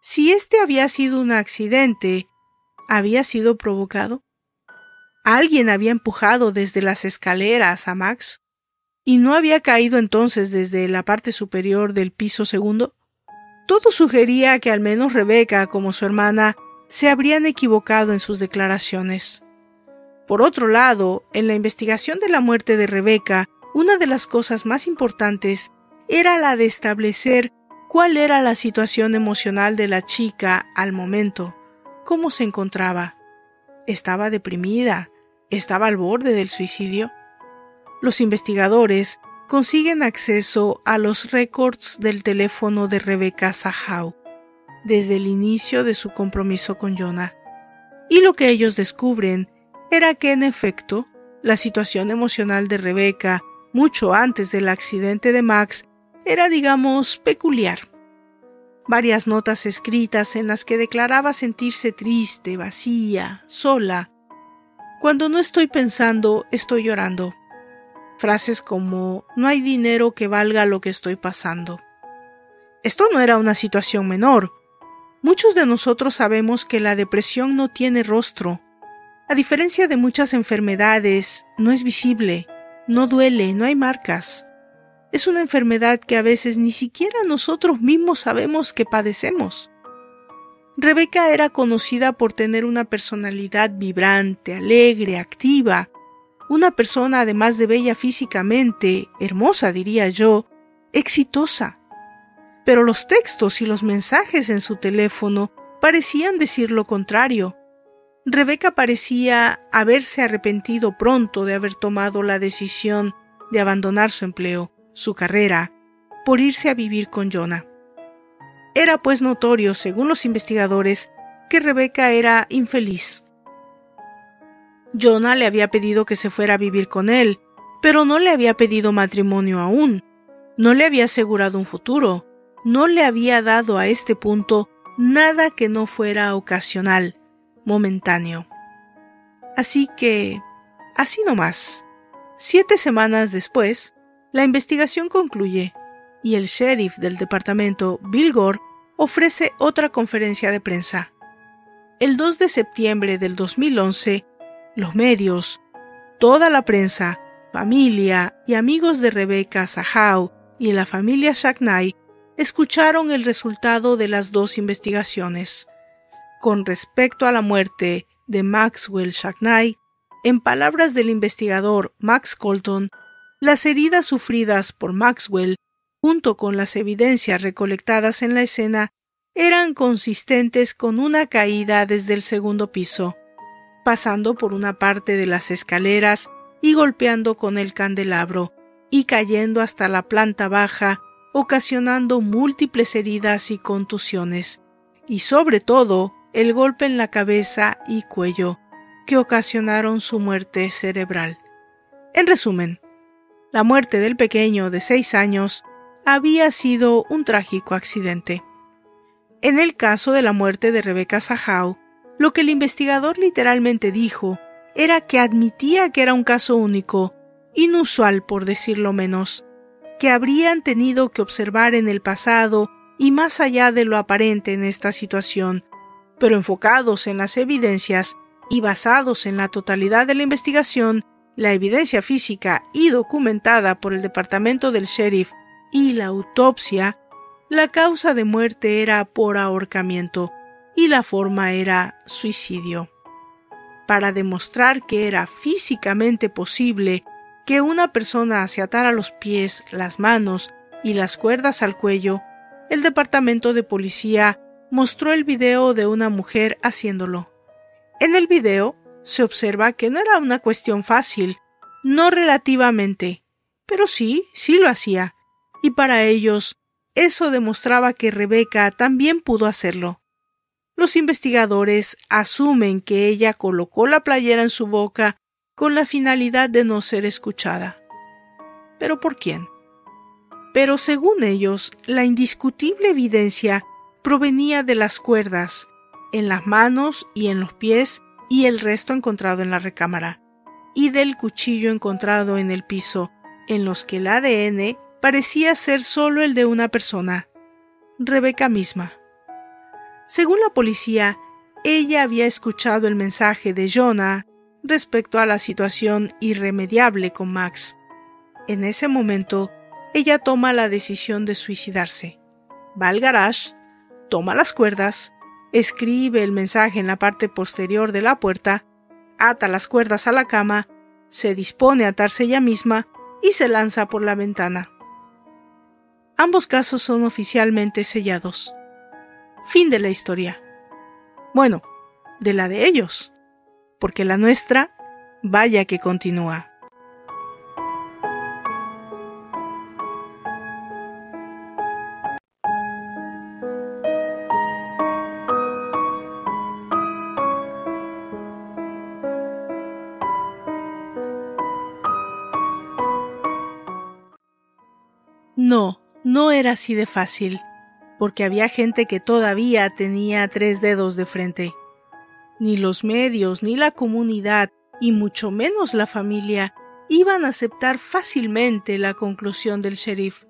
Si este había sido un accidente, ¿había sido provocado? ¿Alguien había empujado desde las escaleras a Max? ¿Y no había caído entonces desde la parte superior del piso segundo? Todo sugería que al menos Rebeca, como su hermana, se habrían equivocado en sus declaraciones. Por otro lado, en la investigación de la muerte de Rebeca, una de las cosas más importantes era la de establecer cuál era la situación emocional de la chica al momento, cómo se encontraba. ¿Estaba deprimida? ¿Estaba al borde del suicidio? Los investigadores consiguen acceso a los récords del teléfono de Rebecca Sahau desde el inicio de su compromiso con Jonah. Y lo que ellos descubren era que en efecto la situación emocional de Rebecca mucho antes del accidente de Max era digamos peculiar. Varias notas escritas en las que declaraba sentirse triste, vacía, sola. Cuando no estoy pensando, estoy llorando. Frases como no hay dinero que valga lo que estoy pasando. Esto no era una situación menor. Muchos de nosotros sabemos que la depresión no tiene rostro. A diferencia de muchas enfermedades, no es visible, no duele, no hay marcas. Es una enfermedad que a veces ni siquiera nosotros mismos sabemos que padecemos. Rebeca era conocida por tener una personalidad vibrante, alegre, activa, una persona además de bella físicamente, hermosa diría yo, exitosa. Pero los textos y los mensajes en su teléfono parecían decir lo contrario. Rebeca parecía haberse arrepentido pronto de haber tomado la decisión de abandonar su empleo, su carrera, por irse a vivir con Jonah. Era pues notorio, según los investigadores, que Rebeca era infeliz. Jonah le había pedido que se fuera a vivir con él, pero no le había pedido matrimonio aún, no le había asegurado un futuro, no le había dado a este punto nada que no fuera ocasional, momentáneo. Así que, así nomás. Siete semanas después, la investigación concluye y el sheriff del departamento, Bill Gore, ofrece otra conferencia de prensa. El 2 de septiembre del 2011, los medios, toda la prensa, familia y amigos de Rebecca Sahau y la familia Shacknai escucharon el resultado de las dos investigaciones. Con respecto a la muerte de Maxwell Shacknai, en palabras del investigador Max Colton, las heridas sufridas por Maxwell, junto con las evidencias recolectadas en la escena, eran consistentes con una caída desde el segundo piso pasando por una parte de las escaleras y golpeando con el candelabro, y cayendo hasta la planta baja, ocasionando múltiples heridas y contusiones, y sobre todo el golpe en la cabeza y cuello que ocasionaron su muerte cerebral. En resumen, la muerte del pequeño de seis años había sido un trágico accidente. En el caso de la muerte de Rebecca Sahau, lo que el investigador literalmente dijo era que admitía que era un caso único, inusual por decirlo menos, que habrían tenido que observar en el pasado y más allá de lo aparente en esta situación, pero enfocados en las evidencias y basados en la totalidad de la investigación, la evidencia física y documentada por el departamento del sheriff y la autopsia, la causa de muerte era por ahorcamiento y la forma era suicidio. Para demostrar que era físicamente posible que una persona se atara los pies, las manos y las cuerdas al cuello, el departamento de policía mostró el video de una mujer haciéndolo. En el video se observa que no era una cuestión fácil, no relativamente, pero sí, sí lo hacía, y para ellos eso demostraba que Rebeca también pudo hacerlo. Los investigadores asumen que ella colocó la playera en su boca con la finalidad de no ser escuchada. ¿Pero por quién? Pero según ellos, la indiscutible evidencia provenía de las cuerdas, en las manos y en los pies y el resto encontrado en la recámara, y del cuchillo encontrado en el piso, en los que el ADN parecía ser solo el de una persona, Rebeca misma. Según la policía, ella había escuchado el mensaje de Jonah respecto a la situación irremediable con Max. En ese momento, ella toma la decisión de suicidarse. Va al garage, toma las cuerdas, escribe el mensaje en la parte posterior de la puerta, ata las cuerdas a la cama, se dispone a atarse ella misma y se lanza por la ventana. Ambos casos son oficialmente sellados. Fin de la historia. Bueno, de la de ellos porque la nuestra, vaya que continúa. No, no era así de fácil, porque había gente que todavía tenía tres dedos de frente. Ni los medios, ni la comunidad, y mucho menos la familia, iban a aceptar fácilmente la conclusión del sheriff.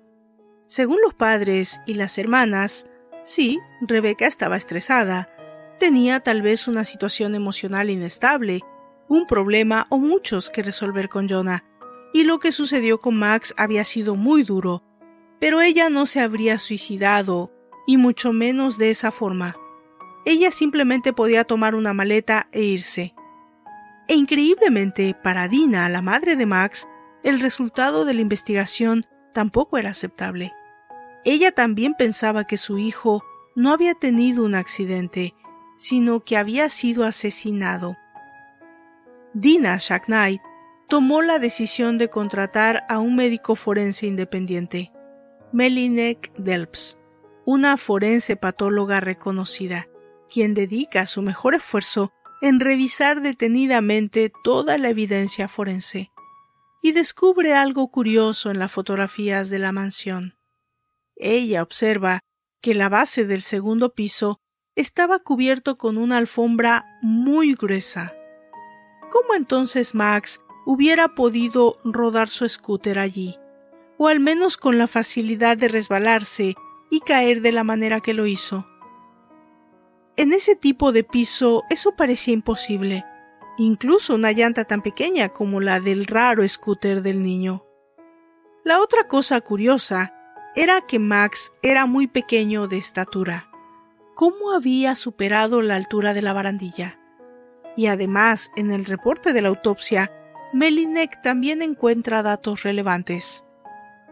Según los padres y las hermanas, sí, Rebeca estaba estresada, tenía tal vez una situación emocional inestable, un problema o muchos que resolver con Jonah, y lo que sucedió con Max había sido muy duro, pero ella no se habría suicidado, y mucho menos de esa forma ella simplemente podía tomar una maleta e irse. E increíblemente, para Dina, la madre de Max, el resultado de la investigación tampoco era aceptable. Ella también pensaba que su hijo no había tenido un accidente, sino que había sido asesinado. Dina Shacknight tomó la decisión de contratar a un médico forense independiente, Melinek Delps, una forense patóloga reconocida, quien dedica su mejor esfuerzo en revisar detenidamente toda la evidencia forense y descubre algo curioso en las fotografías de la mansión. Ella observa que la base del segundo piso estaba cubierto con una alfombra muy gruesa. ¿Cómo entonces Max hubiera podido rodar su scooter allí? O al menos con la facilidad de resbalarse y caer de la manera que lo hizo. En ese tipo de piso eso parecía imposible, incluso una llanta tan pequeña como la del raro scooter del niño. La otra cosa curiosa era que Max era muy pequeño de estatura. ¿Cómo había superado la altura de la barandilla? Y además, en el reporte de la autopsia, Melinek también encuentra datos relevantes.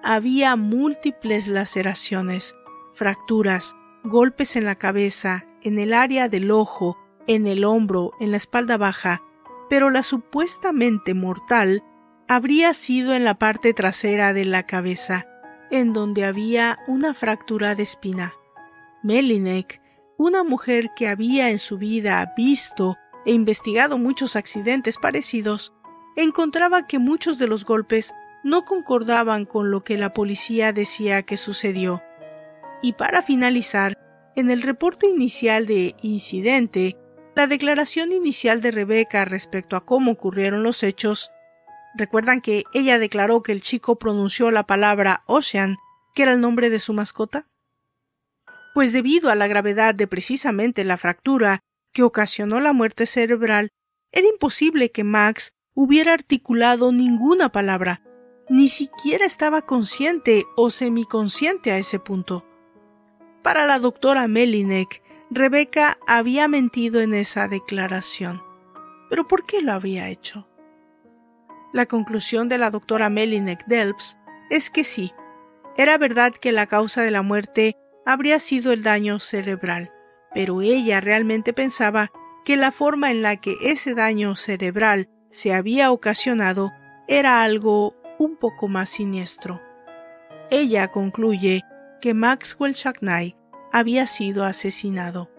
Había múltiples laceraciones, fracturas, golpes en la cabeza, en el área del ojo, en el hombro, en la espalda baja, pero la supuestamente mortal habría sido en la parte trasera de la cabeza, en donde había una fractura de espina. Melinek una mujer que había en su vida visto e investigado muchos accidentes parecidos, encontraba que muchos de los golpes no concordaban con lo que la policía decía que sucedió. Y para finalizar, en el reporte inicial de incidente, la declaración inicial de Rebeca respecto a cómo ocurrieron los hechos, recuerdan que ella declaró que el chico pronunció la palabra Ocean, que era el nombre de su mascota? Pues debido a la gravedad de precisamente la fractura que ocasionó la muerte cerebral, era imposible que Max hubiera articulado ninguna palabra, ni siquiera estaba consciente o semiconsciente a ese punto. Para la doctora Melinek, Rebeca había mentido en esa declaración. ¿Pero por qué lo había hecho? La conclusión de la doctora Melinek Delps es que sí, era verdad que la causa de la muerte habría sido el daño cerebral, pero ella realmente pensaba que la forma en la que ese daño cerebral se había ocasionado era algo un poco más siniestro. Ella concluye que Maxwell Shackney había sido asesinado.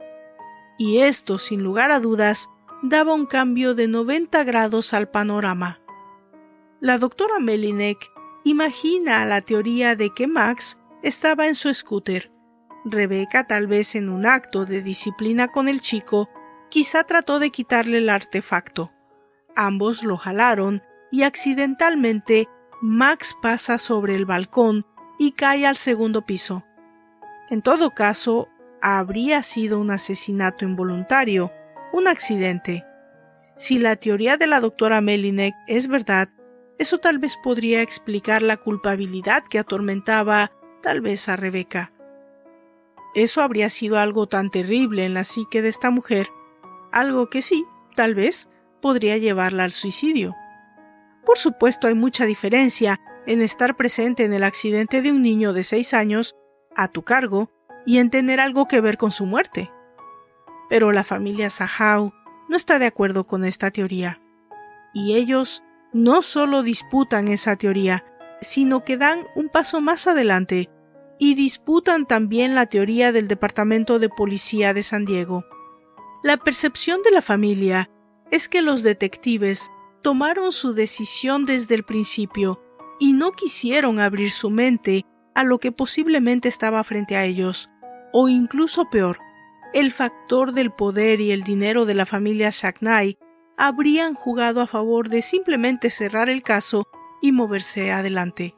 Y esto, sin lugar a dudas, daba un cambio de 90 grados al panorama. La doctora Melinek imagina la teoría de que Max estaba en su scooter. Rebeca, tal vez en un acto de disciplina con el chico, quizá trató de quitarle el artefacto. Ambos lo jalaron y accidentalmente Max pasa sobre el balcón y cae al segundo piso. En todo caso, habría sido un asesinato involuntario, un accidente. Si la teoría de la doctora Melinek es verdad, eso tal vez podría explicar la culpabilidad que atormentaba tal vez a Rebeca. Eso habría sido algo tan terrible en la psique de esta mujer, algo que sí, tal vez, podría llevarla al suicidio. Por supuesto hay mucha diferencia en estar presente en el accidente de un niño de seis años a tu cargo y en tener algo que ver con su muerte. Pero la familia Sahau no está de acuerdo con esta teoría. Y ellos no solo disputan esa teoría, sino que dan un paso más adelante y disputan también la teoría del Departamento de Policía de San Diego. La percepción de la familia es que los detectives tomaron su decisión desde el principio y no quisieron abrir su mente a lo que posiblemente estaba frente a ellos, o incluso peor, el factor del poder y el dinero de la familia Shacknai habrían jugado a favor de simplemente cerrar el caso y moverse adelante.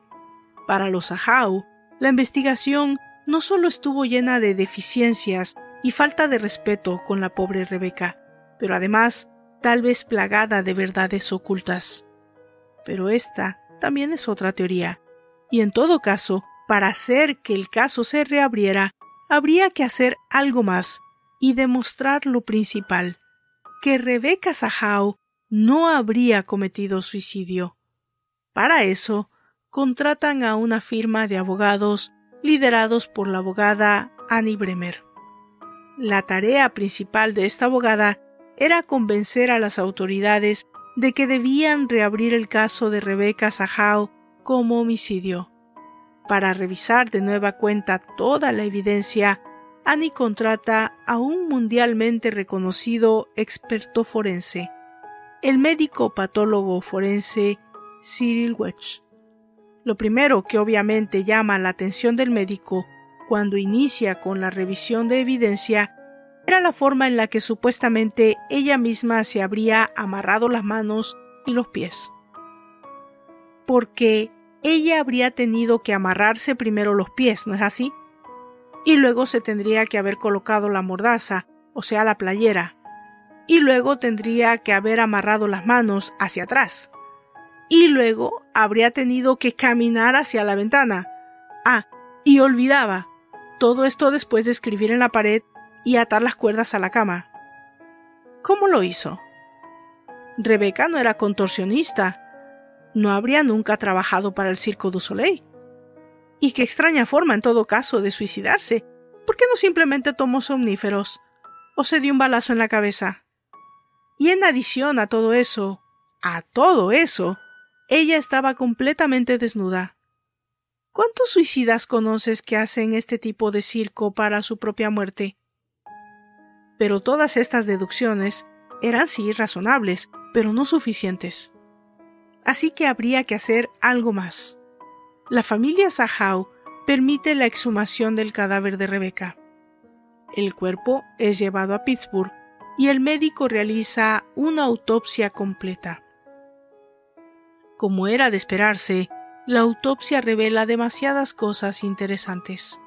Para los Ahau, la investigación no solo estuvo llena de deficiencias y falta de respeto con la pobre Rebeca, pero además tal vez plagada de verdades ocultas. Pero esta también es otra teoría, y en todo caso, para hacer que el caso se reabriera, habría que hacer algo más y demostrar lo principal, que Rebecca Sahau no habría cometido suicidio. Para eso, contratan a una firma de abogados liderados por la abogada Annie Bremer. La tarea principal de esta abogada era convencer a las autoridades de que debían reabrir el caso de Rebecca Sahau como homicidio. Para revisar de nueva cuenta toda la evidencia, Annie contrata a un mundialmente reconocido experto forense, el médico patólogo forense Cyril Wedge. Lo primero que obviamente llama la atención del médico cuando inicia con la revisión de evidencia era la forma en la que supuestamente ella misma se habría amarrado las manos y los pies. Porque ella habría tenido que amarrarse primero los pies, ¿no es así? Y luego se tendría que haber colocado la mordaza, o sea, la playera. Y luego tendría que haber amarrado las manos hacia atrás. Y luego habría tenido que caminar hacia la ventana. Ah, y olvidaba. Todo esto después de escribir en la pared y atar las cuerdas a la cama. ¿Cómo lo hizo? Rebeca no era contorsionista. No habría nunca trabajado para el Circo du Soleil. Y qué extraña forma, en todo caso, de suicidarse. ¿Por qué no simplemente tomó somníferos? ¿O se dio un balazo en la cabeza? Y en adición a todo eso, a todo eso, ella estaba completamente desnuda. ¿Cuántos suicidas conoces que hacen este tipo de circo para su propia muerte? Pero todas estas deducciones eran sí razonables, pero no suficientes. Así que habría que hacer algo más. La familia Sahau permite la exhumación del cadáver de Rebeca. El cuerpo es llevado a Pittsburgh y el médico realiza una autopsia completa. Como era de esperarse, la autopsia revela demasiadas cosas interesantes.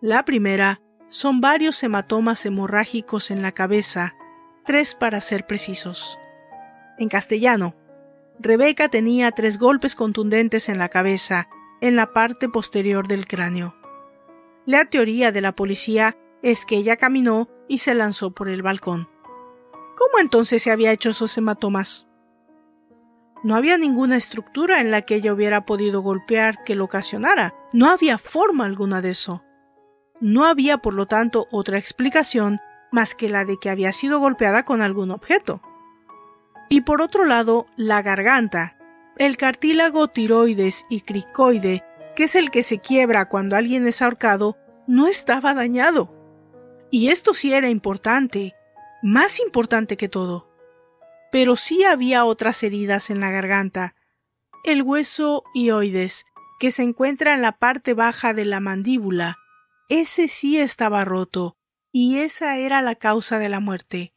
La primera son varios hematomas hemorrágicos en la cabeza, tres para ser precisos. En castellano, Rebeca tenía tres golpes contundentes en la cabeza, en la parte posterior del cráneo. La teoría de la policía es que ella caminó y se lanzó por el balcón. ¿Cómo entonces se había hecho esos hematomas? No había ninguna estructura en la que ella hubiera podido golpear que lo ocasionara. No había forma alguna de eso. No había, por lo tanto, otra explicación más que la de que había sido golpeada con algún objeto. Y por otro lado, la garganta, el cartílago tiroides y cricoide, que es el que se quiebra cuando alguien es ahorcado, no estaba dañado. Y esto sí era importante, más importante que todo pero sí había otras heridas en la garganta. El hueso ioides, que se encuentra en la parte baja de la mandíbula, ese sí estaba roto, y esa era la causa de la muerte.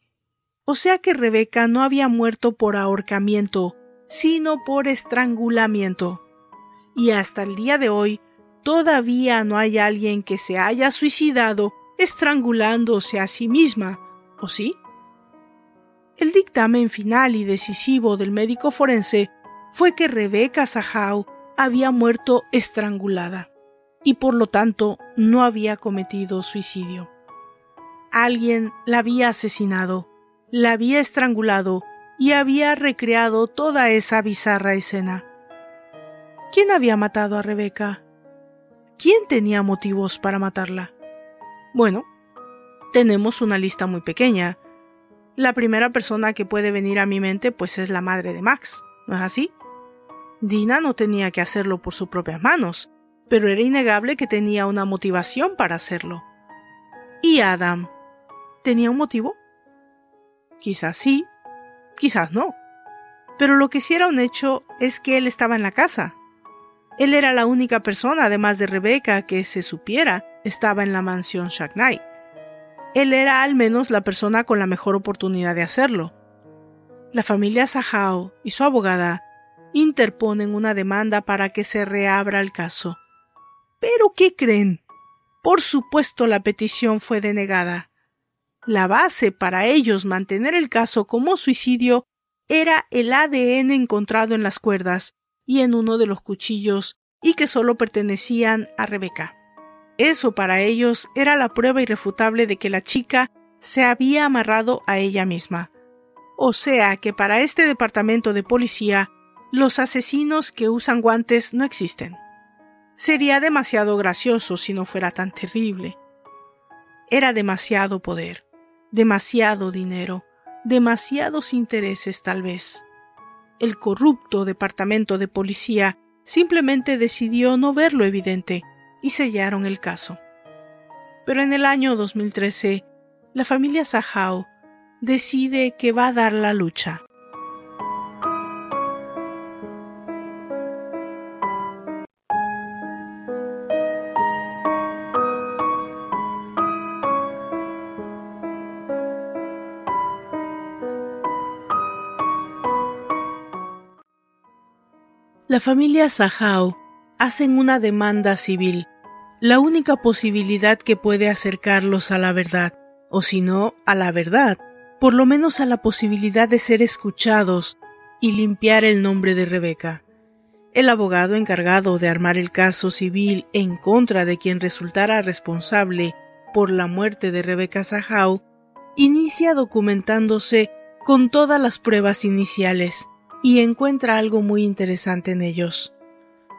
O sea que Rebeca no había muerto por ahorcamiento, sino por estrangulamiento. Y hasta el día de hoy, todavía no hay alguien que se haya suicidado estrangulándose a sí misma, ¿o sí? El dictamen final y decisivo del médico forense fue que Rebecca Sahau había muerto estrangulada y por lo tanto no había cometido suicidio. Alguien la había asesinado, la había estrangulado y había recreado toda esa bizarra escena. ¿Quién había matado a Rebeca? ¿Quién tenía motivos para matarla? Bueno, tenemos una lista muy pequeña, la primera persona que puede venir a mi mente pues es la madre de Max, ¿no es así? Dina no tenía que hacerlo por sus propias manos, pero era innegable que tenía una motivación para hacerlo. ¿Y Adam? ¿Tenía un motivo? Quizás sí, quizás no. Pero lo que sí era un hecho es que él estaba en la casa. Él era la única persona, además de Rebeca, que se supiera estaba en la mansión Shacknight él era al menos la persona con la mejor oportunidad de hacerlo. La familia Sahao y su abogada interponen una demanda para que se reabra el caso. Pero ¿qué creen? Por supuesto la petición fue denegada. La base para ellos mantener el caso como suicidio era el ADN encontrado en las cuerdas y en uno de los cuchillos y que solo pertenecían a Rebeca. Eso para ellos era la prueba irrefutable de que la chica se había amarrado a ella misma. O sea que para este departamento de policía, los asesinos que usan guantes no existen. Sería demasiado gracioso si no fuera tan terrible. Era demasiado poder, demasiado dinero, demasiados intereses tal vez. El corrupto departamento de policía simplemente decidió no ver lo evidente y sellaron el caso. Pero en el año 2013, la familia Sahau decide que va a dar la lucha. La familia Sahau hacen una demanda civil, la única posibilidad que puede acercarlos a la verdad, o si no, a la verdad, por lo menos a la posibilidad de ser escuchados y limpiar el nombre de Rebeca. El abogado encargado de armar el caso civil en contra de quien resultara responsable por la muerte de Rebeca Sahau inicia documentándose con todas las pruebas iniciales y encuentra algo muy interesante en ellos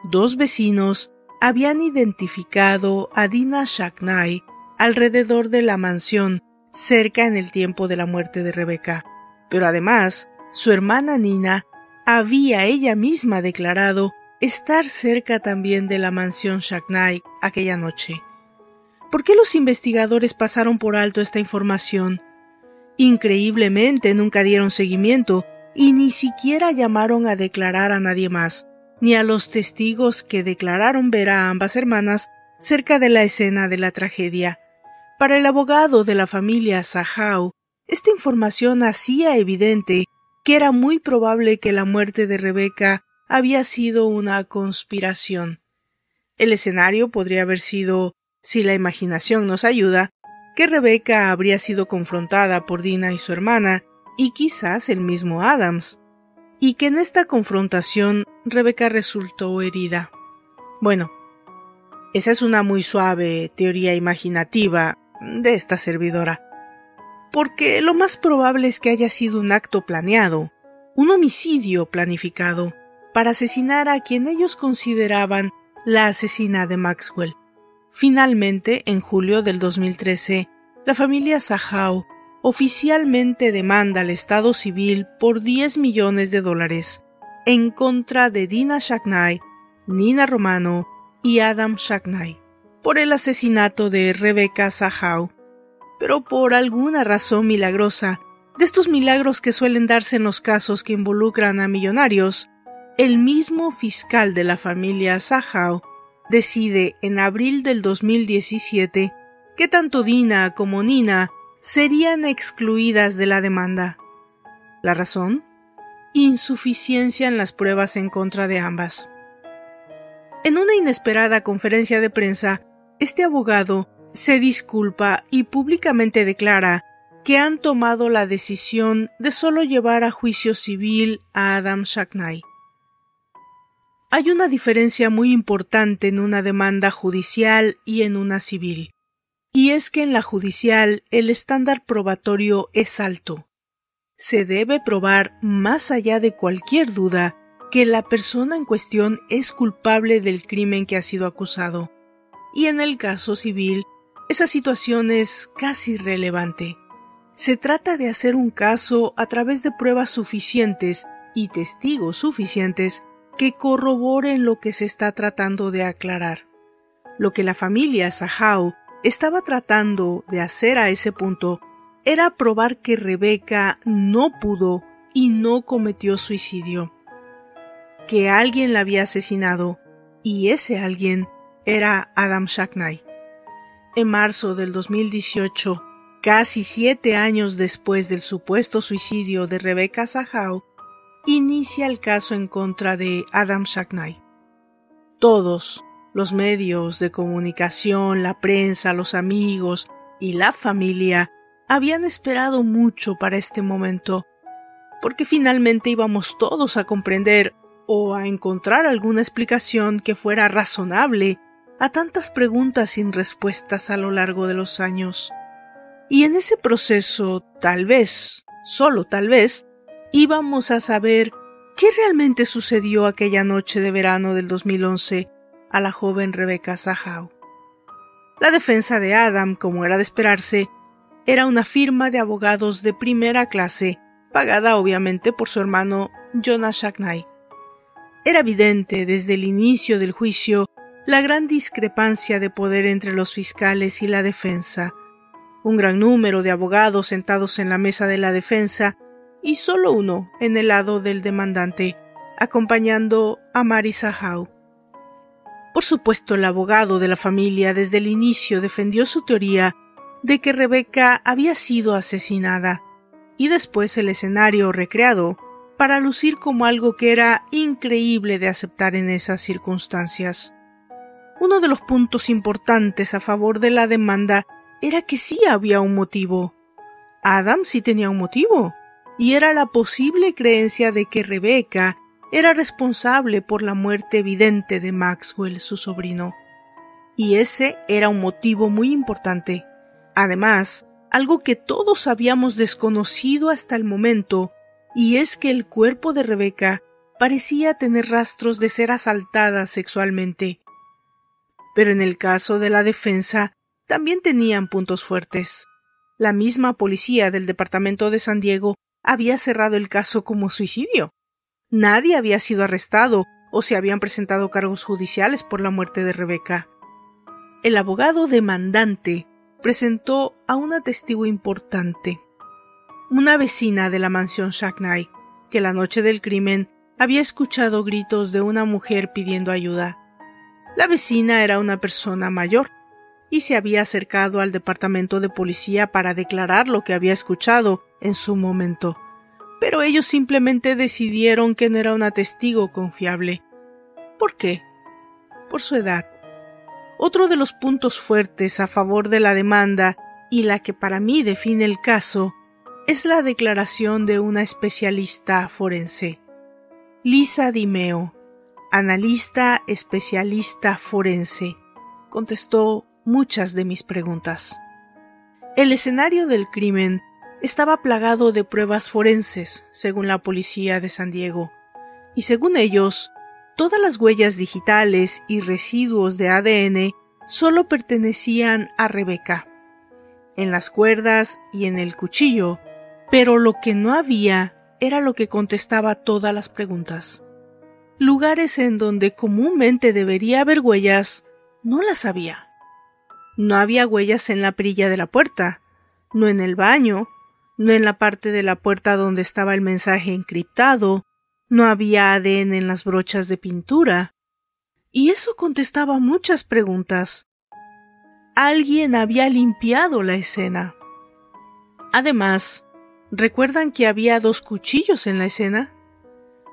dos vecinos habían identificado a Dina Shaknai alrededor de la mansión cerca en el tiempo de la muerte de Rebeca, pero además su hermana Nina había ella misma declarado estar cerca también de la mansión Shaknai aquella noche. ¿Por qué los investigadores pasaron por alto esta información? Increíblemente nunca dieron seguimiento y ni siquiera llamaron a declarar a nadie más, ni a los testigos que declararon ver a ambas hermanas cerca de la escena de la tragedia. Para el abogado de la familia Sahau, esta información hacía evidente que era muy probable que la muerte de Rebeca había sido una conspiración. El escenario podría haber sido, si la imaginación nos ayuda, que Rebeca habría sido confrontada por Dina y su hermana, y quizás el mismo Adams, y que en esta confrontación Rebeca resultó herida. Bueno, esa es una muy suave teoría imaginativa de esta servidora, porque lo más probable es que haya sido un acto planeado, un homicidio planificado, para asesinar a quien ellos consideraban la asesina de Maxwell. Finalmente, en julio del 2013, la familia Sahau oficialmente demanda al Estado civil por 10 millones de dólares en contra de Dina Shacknai, Nina Romano y Adam Shacknai por el asesinato de Rebecca Sahau. Pero por alguna razón milagrosa, de estos milagros que suelen darse en los casos que involucran a millonarios, el mismo fiscal de la familia Sahau decide en abril del 2017 que tanto Dina como Nina serían excluidas de la demanda. ¿La razón? Insuficiencia en las pruebas en contra de ambas. En una inesperada conferencia de prensa, este abogado se disculpa y públicamente declara que han tomado la decisión de solo llevar a juicio civil a Adam Shacknai. Hay una diferencia muy importante en una demanda judicial y en una civil, y es que en la judicial el estándar probatorio es alto. Se debe probar más allá de cualquier duda que la persona en cuestión es culpable del crimen que ha sido acusado, y en el caso civil esa situación es casi irrelevante. Se trata de hacer un caso a través de pruebas suficientes y testigos suficientes que corroboren lo que se está tratando de aclarar. Lo que la familia Sahau estaba tratando de hacer a ese punto era probar que Rebeca no pudo y no cometió suicidio, que alguien la había asesinado y ese alguien era Adam Shacknai. En marzo del 2018, casi siete años después del supuesto suicidio de Rebecca Sahau, inicia el caso en contra de Adam Shacknai. Todos, los medios de comunicación, la prensa, los amigos y la familia habían esperado mucho para este momento, porque finalmente íbamos todos a comprender o a encontrar alguna explicación que fuera razonable a tantas preguntas sin respuestas a lo largo de los años. Y en ese proceso, tal vez, solo tal vez, íbamos a saber qué realmente sucedió aquella noche de verano del 2011 a la joven Rebecca Sahau. La defensa de Adam, como era de esperarse, era una firma de abogados de primera clase, pagada obviamente por su hermano Jonas Shacknai. Era evidente desde el inicio del juicio la gran discrepancia de poder entre los fiscales y la defensa. Un gran número de abogados sentados en la mesa de la defensa y solo uno en el lado del demandante, acompañando a Marisa Howe. Por supuesto, el abogado de la familia desde el inicio defendió su teoría de que Rebeca había sido asesinada, y después el escenario recreado para lucir como algo que era increíble de aceptar en esas circunstancias. Uno de los puntos importantes a favor de la demanda era que sí había un motivo. Adam sí tenía un motivo y era la posible creencia de que Rebeca era responsable por la muerte evidente de Maxwell, su sobrino. Y ese era un motivo muy importante. Además, algo que todos habíamos desconocido hasta el momento, y es que el cuerpo de Rebeca parecía tener rastros de ser asaltada sexualmente. Pero en el caso de la defensa también tenían puntos fuertes. La misma policía del departamento de San Diego había cerrado el caso como suicidio. Nadie había sido arrestado o se habían presentado cargos judiciales por la muerte de Rebeca. El abogado demandante presentó a una testigo importante. una vecina de la mansión Shacknight, que la noche del crimen había escuchado gritos de una mujer pidiendo ayuda. La vecina era una persona mayor y se había acercado al departamento de policía para declarar lo que había escuchado en su momento. Pero ellos simplemente decidieron que no era una testigo confiable. ¿Por qué? Por su edad. Otro de los puntos fuertes a favor de la demanda y la que para mí define el caso es la declaración de una especialista forense. Lisa Dimeo, analista especialista forense, contestó muchas de mis preguntas. El escenario del crimen estaba plagado de pruebas forenses, según la policía de San Diego, y según ellos, todas las huellas digitales y residuos de ADN solo pertenecían a Rebeca, en las cuerdas y en el cuchillo, pero lo que no había era lo que contestaba todas las preguntas. Lugares en donde comúnmente debería haber huellas, no las había. No había huellas en la perilla de la puerta, no en el baño, no en la parte de la puerta donde estaba el mensaje encriptado, no había ADN en las brochas de pintura. Y eso contestaba muchas preguntas. Alguien había limpiado la escena. Además, ¿recuerdan que había dos cuchillos en la escena?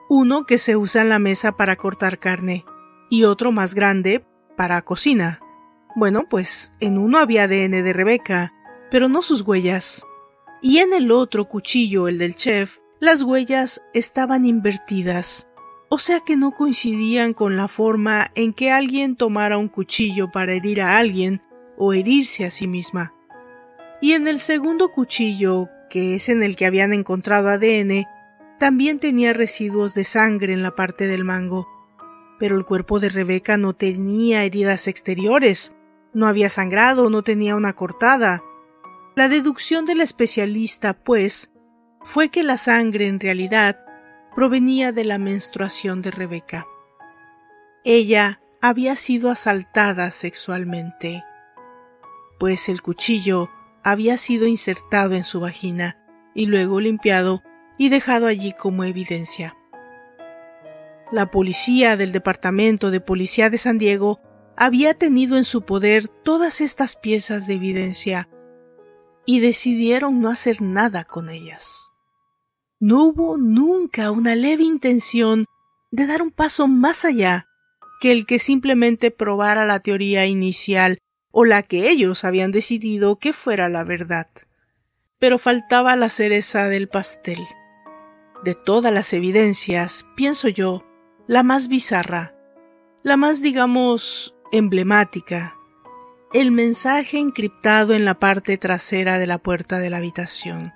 Uno que se usa en la mesa para cortar carne y otro más grande para cocina. Bueno, pues en uno había ADN de Rebeca, pero no sus huellas y en el otro cuchillo, el del chef, las huellas estaban invertidas, o sea que no coincidían con la forma en que alguien tomara un cuchillo para herir a alguien o herirse a sí misma. Y en el segundo cuchillo, que es en el que habían encontrado ADN, también tenía residuos de sangre en la parte del mango. Pero el cuerpo de Rebeca no tenía heridas exteriores, no había sangrado, no tenía una cortada, la deducción del especialista, pues, fue que la sangre en realidad provenía de la menstruación de Rebeca. Ella había sido asaltada sexualmente, pues el cuchillo había sido insertado en su vagina y luego limpiado y dejado allí como evidencia. La policía del Departamento de Policía de San Diego había tenido en su poder todas estas piezas de evidencia y decidieron no hacer nada con ellas. No hubo nunca una leve intención de dar un paso más allá que el que simplemente probara la teoría inicial o la que ellos habían decidido que fuera la verdad. Pero faltaba la cereza del pastel. De todas las evidencias, pienso yo, la más bizarra, la más, digamos, emblemática, el mensaje encriptado en la parte trasera de la puerta de la habitación.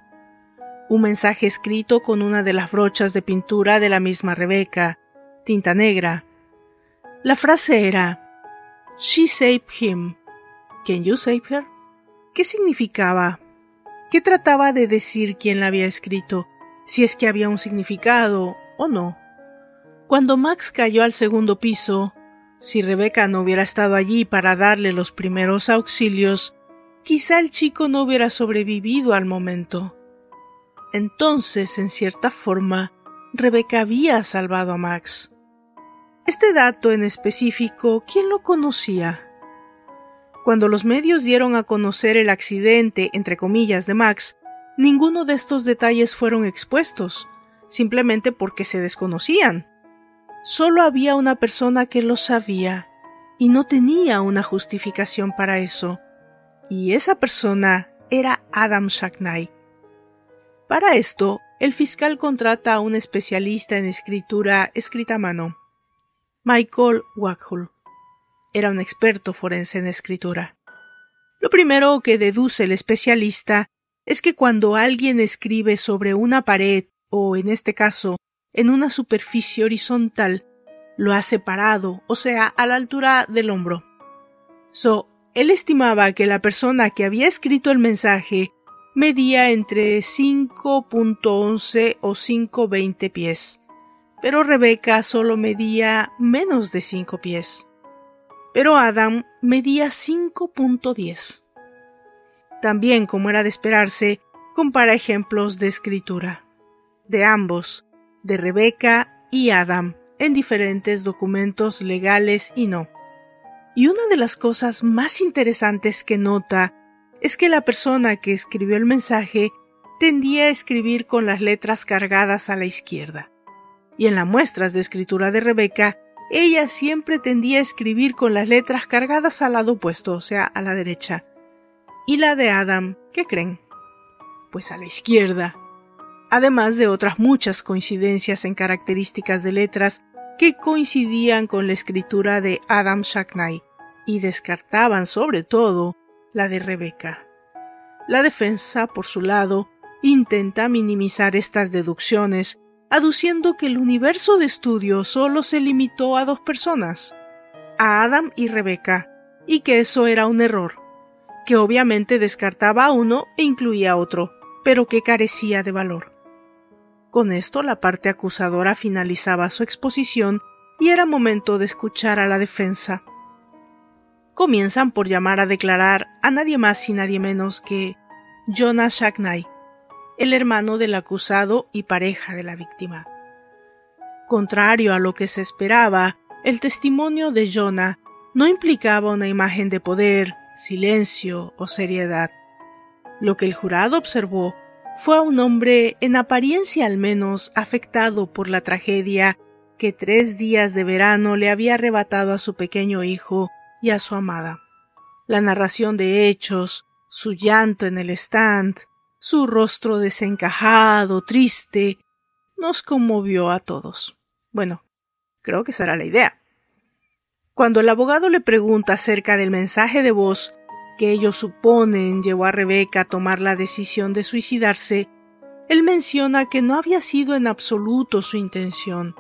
Un mensaje escrito con una de las brochas de pintura de la misma Rebeca, tinta negra. La frase era She saved him. Can you save her? ¿Qué significaba? ¿Qué trataba de decir quien la había escrito? Si es que había un significado o no. Cuando Max cayó al segundo piso, si Rebeca no hubiera estado allí para darle los primeros auxilios, quizá el chico no hubiera sobrevivido al momento. Entonces, en cierta forma, Rebeca había salvado a Max. Este dato en específico, ¿quién lo conocía? Cuando los medios dieron a conocer el accidente, entre comillas, de Max, ninguno de estos detalles fueron expuestos, simplemente porque se desconocían. Solo había una persona que lo sabía y no tenía una justificación para eso, y esa persona era Adam Shacknight. Para esto, el fiscal contrata a un especialista en escritura escrita a mano, Michael Wackhall. Era un experto forense en escritura. Lo primero que deduce el especialista es que cuando alguien escribe sobre una pared o, en este caso, en una superficie horizontal, lo ha separado, o sea, a la altura del hombro. So, él estimaba que la persona que había escrito el mensaje medía entre 5.11 o 5.20 pies, pero Rebeca solo medía menos de 5 pies. Pero Adam medía 5.10. También, como era de esperarse, compara ejemplos de escritura, de ambos, de Rebeca y Adam, en diferentes documentos legales y no. Y una de las cosas más interesantes que nota es que la persona que escribió el mensaje tendía a escribir con las letras cargadas a la izquierda. Y en las muestras de escritura de Rebeca, ella siempre tendía a escribir con las letras cargadas al lado opuesto, o sea, a la derecha. Y la de Adam, ¿qué creen? Pues a la izquierda. Además de otras muchas coincidencias en características de letras que coincidían con la escritura de Adam Shackney y descartaban sobre todo la de Rebeca. La defensa, por su lado, intenta minimizar estas deducciones, aduciendo que el universo de estudio solo se limitó a dos personas, a Adam y Rebeca, y que eso era un error, que obviamente descartaba a uno e incluía a otro, pero que carecía de valor. Con esto la parte acusadora finalizaba su exposición y era momento de escuchar a la defensa. Comienzan por llamar a declarar a nadie más y nadie menos que Jonah Shackney, el hermano del acusado y pareja de la víctima. Contrario a lo que se esperaba, el testimonio de Jonah no implicaba una imagen de poder, silencio o seriedad. Lo que el jurado observó fue un hombre, en apariencia al menos, afectado por la tragedia que tres días de verano le había arrebatado a su pequeño hijo y a su amada. La narración de hechos, su llanto en el stand, su rostro desencajado, triste, nos conmovió a todos. Bueno, creo que será la idea. Cuando el abogado le pregunta acerca del mensaje de voz que ellos suponen llevó a Rebeca a tomar la decisión de suicidarse, él menciona que no había sido en absoluto su intención,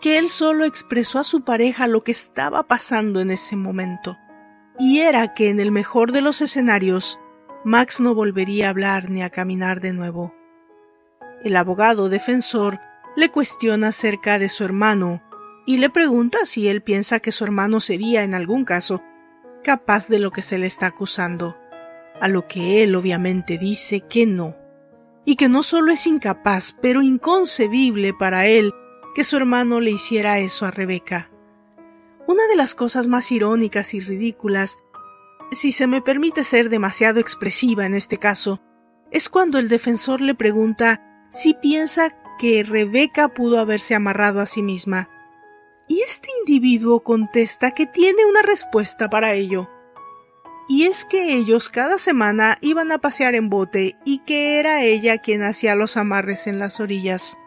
que él solo expresó a su pareja lo que estaba pasando en ese momento, y era que en el mejor de los escenarios, Max no volvería a hablar ni a caminar de nuevo. El abogado defensor le cuestiona acerca de su hermano y le pregunta si él piensa que su hermano sería, en algún caso, capaz de lo que se le está acusando, a lo que él obviamente dice que no, y que no solo es incapaz, pero inconcebible para él que su hermano le hiciera eso a Rebeca. Una de las cosas más irónicas y ridículas, si se me permite ser demasiado expresiva en este caso, es cuando el defensor le pregunta si piensa que Rebeca pudo haberse amarrado a sí misma y este individuo contesta que tiene una respuesta para ello. Y es que ellos cada semana iban a pasear en bote y que era ella quien hacía los amarres en las orillas.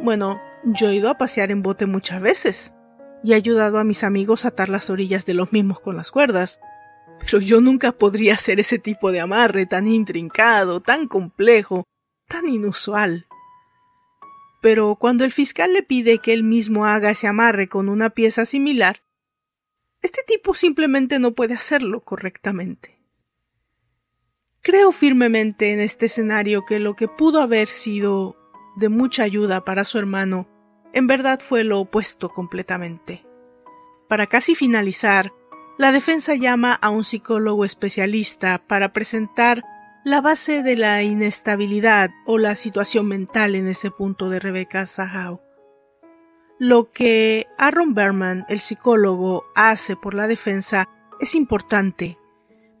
Bueno, yo he ido a pasear en bote muchas veces y he ayudado a mis amigos a atar las orillas de los mismos con las cuerdas, pero yo nunca podría hacer ese tipo de amarre tan intrincado, tan complejo, tan inusual. Pero cuando el fiscal le pide que él mismo haga ese amarre con una pieza similar, este tipo simplemente no puede hacerlo correctamente. Creo firmemente en este escenario que lo que pudo haber sido de mucha ayuda para su hermano en verdad fue lo opuesto completamente. Para casi finalizar, la defensa llama a un psicólogo especialista para presentar la base de la inestabilidad o la situación mental en ese punto de Rebecca Sahau. Lo que Aaron Berman, el psicólogo, hace por la defensa es importante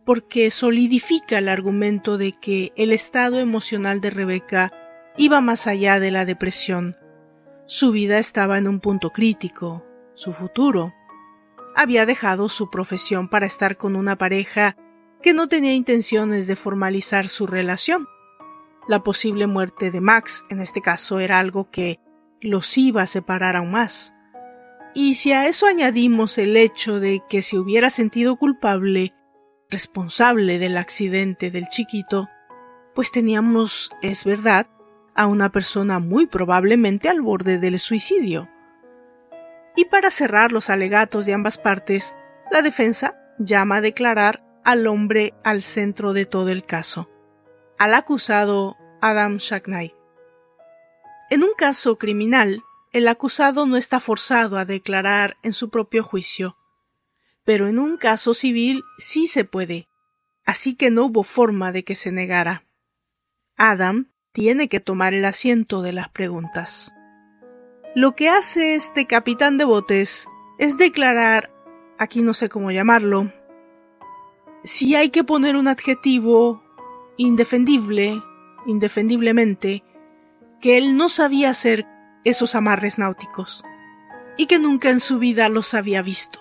porque solidifica el argumento de que el estado emocional de Rebecca iba más allá de la depresión. Su vida estaba en un punto crítico, su futuro. Había dejado su profesión para estar con una pareja que no tenía intenciones de formalizar su relación. La posible muerte de Max, en este caso, era algo que los iba a separar aún más. Y si a eso añadimos el hecho de que se hubiera sentido culpable, responsable del accidente del chiquito, pues teníamos, es verdad, a una persona muy probablemente al borde del suicidio. Y para cerrar los alegatos de ambas partes, la defensa llama a declarar al hombre al centro de todo el caso, al acusado Adam Shackney. En un caso criminal, el acusado no está forzado a declarar en su propio juicio, pero en un caso civil sí se puede, así que no hubo forma de que se negara. Adam tiene que tomar el asiento de las preguntas. Lo que hace este capitán de botes es declarar, aquí no sé cómo llamarlo, si hay que poner un adjetivo indefendible, indefendiblemente, que él no sabía hacer esos amarres náuticos y que nunca en su vida los había visto.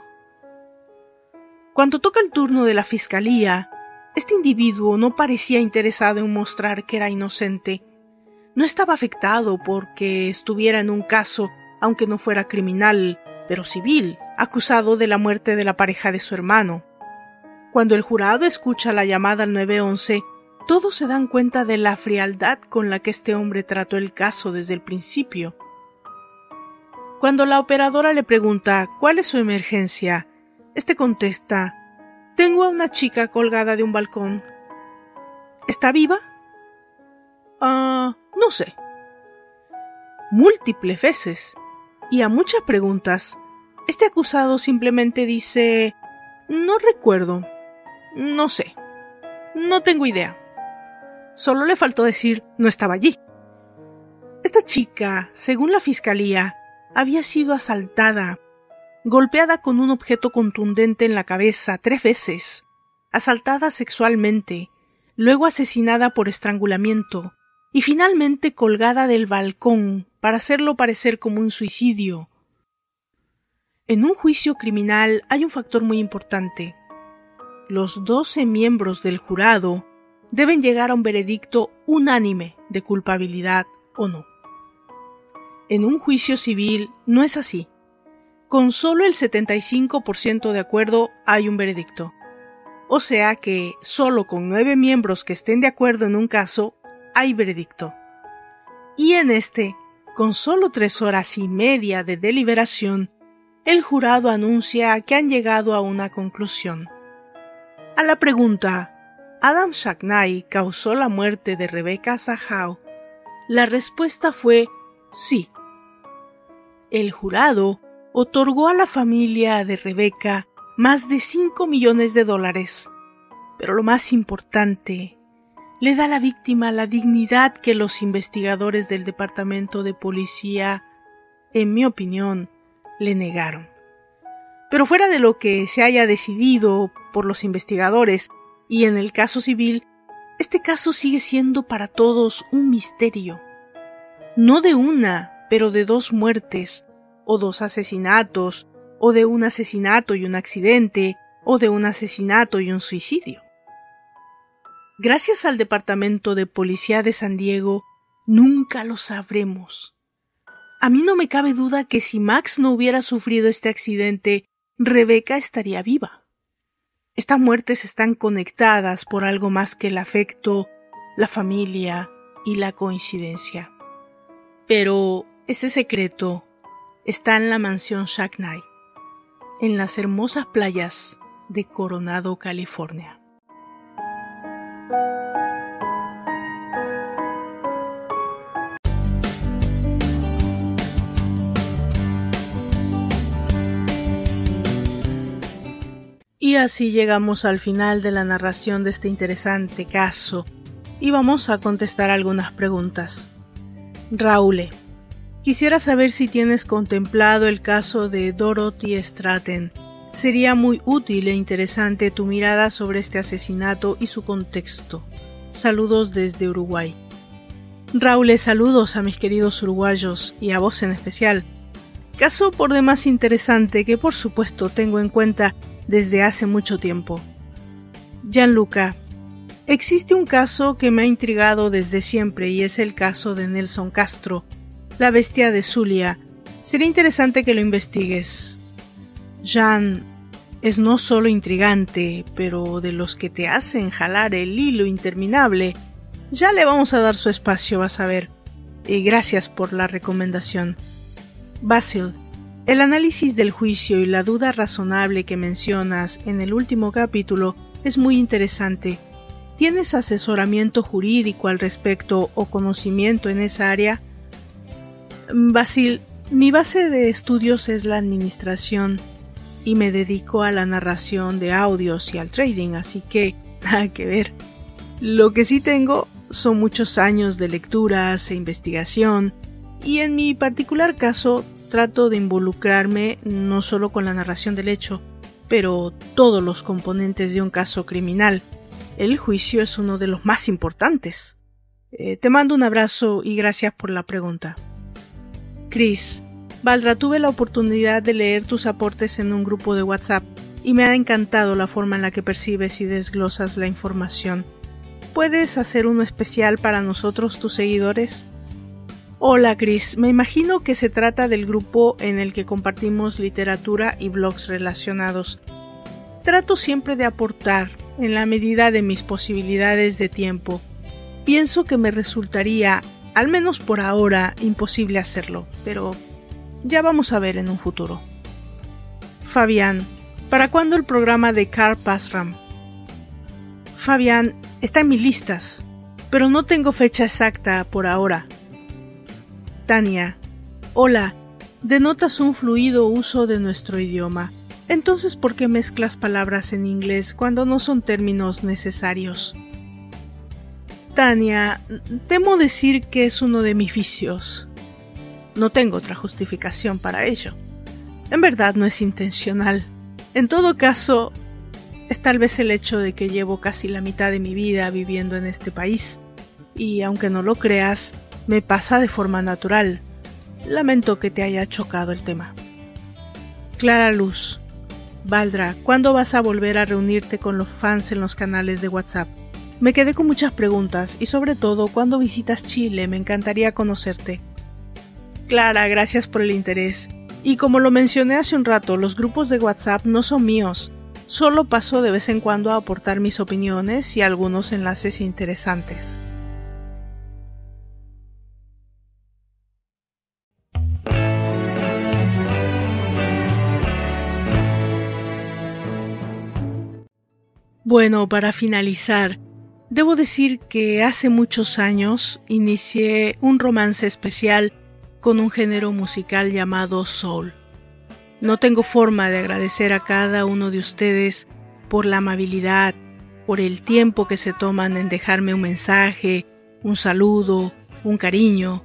Cuando toca el turno de la fiscalía, este individuo no parecía interesado en mostrar que era inocente. No estaba afectado porque estuviera en un caso, aunque no fuera criminal, pero civil, acusado de la muerte de la pareja de su hermano. Cuando el jurado escucha la llamada al 911, todos se dan cuenta de la frialdad con la que este hombre trató el caso desde el principio. Cuando la operadora le pregunta cuál es su emergencia, este contesta Tengo a una chica colgada de un balcón. ¿Está viva? Ah, no sé. Múltiples veces. Y a muchas preguntas, este acusado simplemente dice No recuerdo. No sé. No tengo idea. Solo le faltó decir no estaba allí. Esta chica, según la fiscalía, había sido asaltada, golpeada con un objeto contundente en la cabeza tres veces, asaltada sexualmente, luego asesinada por estrangulamiento, y finalmente colgada del balcón para hacerlo parecer como un suicidio. En un juicio criminal hay un factor muy importante. Los doce miembros del jurado deben llegar a un veredicto unánime de culpabilidad o no. En un juicio civil no es así. Con solo el 75% de acuerdo hay un veredicto. O sea que solo con nueve miembros que estén de acuerdo en un caso hay veredicto. Y en este, con solo tres horas y media de deliberación, el jurado anuncia que han llegado a una conclusión. A la pregunta, ¿Adam Shacknai causó la muerte de Rebecca Sahau? La respuesta fue sí el jurado otorgó a la familia de Rebeca más de 5 millones de dólares. Pero lo más importante, le da a la víctima la dignidad que los investigadores del Departamento de Policía, en mi opinión, le negaron. Pero fuera de lo que se haya decidido por los investigadores y en el caso civil, este caso sigue siendo para todos un misterio. No de una, pero de dos muertes, o dos asesinatos, o de un asesinato y un accidente, o de un asesinato y un suicidio. Gracias al Departamento de Policía de San Diego, nunca lo sabremos. A mí no me cabe duda que si Max no hubiera sufrido este accidente, Rebeca estaría viva. Estas muertes están conectadas por algo más que el afecto, la familia y la coincidencia. Pero ese secreto está en la mansión Shack Knight, en las hermosas playas de Coronado, California. Y así llegamos al final de la narración de este interesante caso y vamos a contestar algunas preguntas. Raúl, Quisiera saber si tienes contemplado el caso de Dorothy Stratton. Sería muy útil e interesante tu mirada sobre este asesinato y su contexto. Saludos desde Uruguay. Raúl, saludos a mis queridos uruguayos y a vos en especial. Caso por demás interesante que por supuesto tengo en cuenta desde hace mucho tiempo. Gianluca, existe un caso que me ha intrigado desde siempre y es el caso de Nelson Castro, la bestia de Zulia. Sería interesante que lo investigues. Jan es no solo intrigante, pero de los que te hacen jalar el hilo interminable. Ya le vamos a dar su espacio, vas a ver. Y gracias por la recomendación. Basil, el análisis del juicio y la duda razonable que mencionas en el último capítulo es muy interesante. ¿Tienes asesoramiento jurídico al respecto o conocimiento en esa área? Basil, mi base de estudios es la administración y me dedico a la narración de audios y al trading, así que nada que ver. Lo que sí tengo son muchos años de lecturas e investigación, y en mi particular caso trato de involucrarme no solo con la narración del hecho, pero todos los componentes de un caso criminal. El juicio es uno de los más importantes. Eh, te mando un abrazo y gracias por la pregunta. Chris, Valdra, tuve la oportunidad de leer tus aportes en un grupo de WhatsApp y me ha encantado la forma en la que percibes y desglosas la información. ¿Puedes hacer uno especial para nosotros, tus seguidores? Hola Chris, me imagino que se trata del grupo en el que compartimos literatura y blogs relacionados. Trato siempre de aportar, en la medida de mis posibilidades de tiempo. Pienso que me resultaría, al menos por ahora, imposible hacerlo, pero ya vamos a ver en un futuro. Fabián, ¿para cuándo el programa de Car Pasram? Fabián, está en mis listas, pero no tengo fecha exacta por ahora. Tania. Hola, denotas un fluido uso de nuestro idioma. Entonces, ¿por qué mezclas palabras en inglés cuando no son términos necesarios? Tania, temo decir que es uno de mis vicios. No tengo otra justificación para ello. En verdad no es intencional. En todo caso, es tal vez el hecho de que llevo casi la mitad de mi vida viviendo en este país, y aunque no lo creas, me pasa de forma natural. Lamento que te haya chocado el tema. Clara Luz. Valdra, ¿cuándo vas a volver a reunirte con los fans en los canales de WhatsApp? Me quedé con muchas preguntas y sobre todo, ¿cuándo visitas Chile? Me encantaría conocerte. Clara, gracias por el interés. Y como lo mencioné hace un rato, los grupos de WhatsApp no son míos. Solo paso de vez en cuando a aportar mis opiniones y algunos enlaces interesantes. Bueno, para finalizar, debo decir que hace muchos años inicié un romance especial con un género musical llamado soul. No tengo forma de agradecer a cada uno de ustedes por la amabilidad, por el tiempo que se toman en dejarme un mensaje, un saludo, un cariño.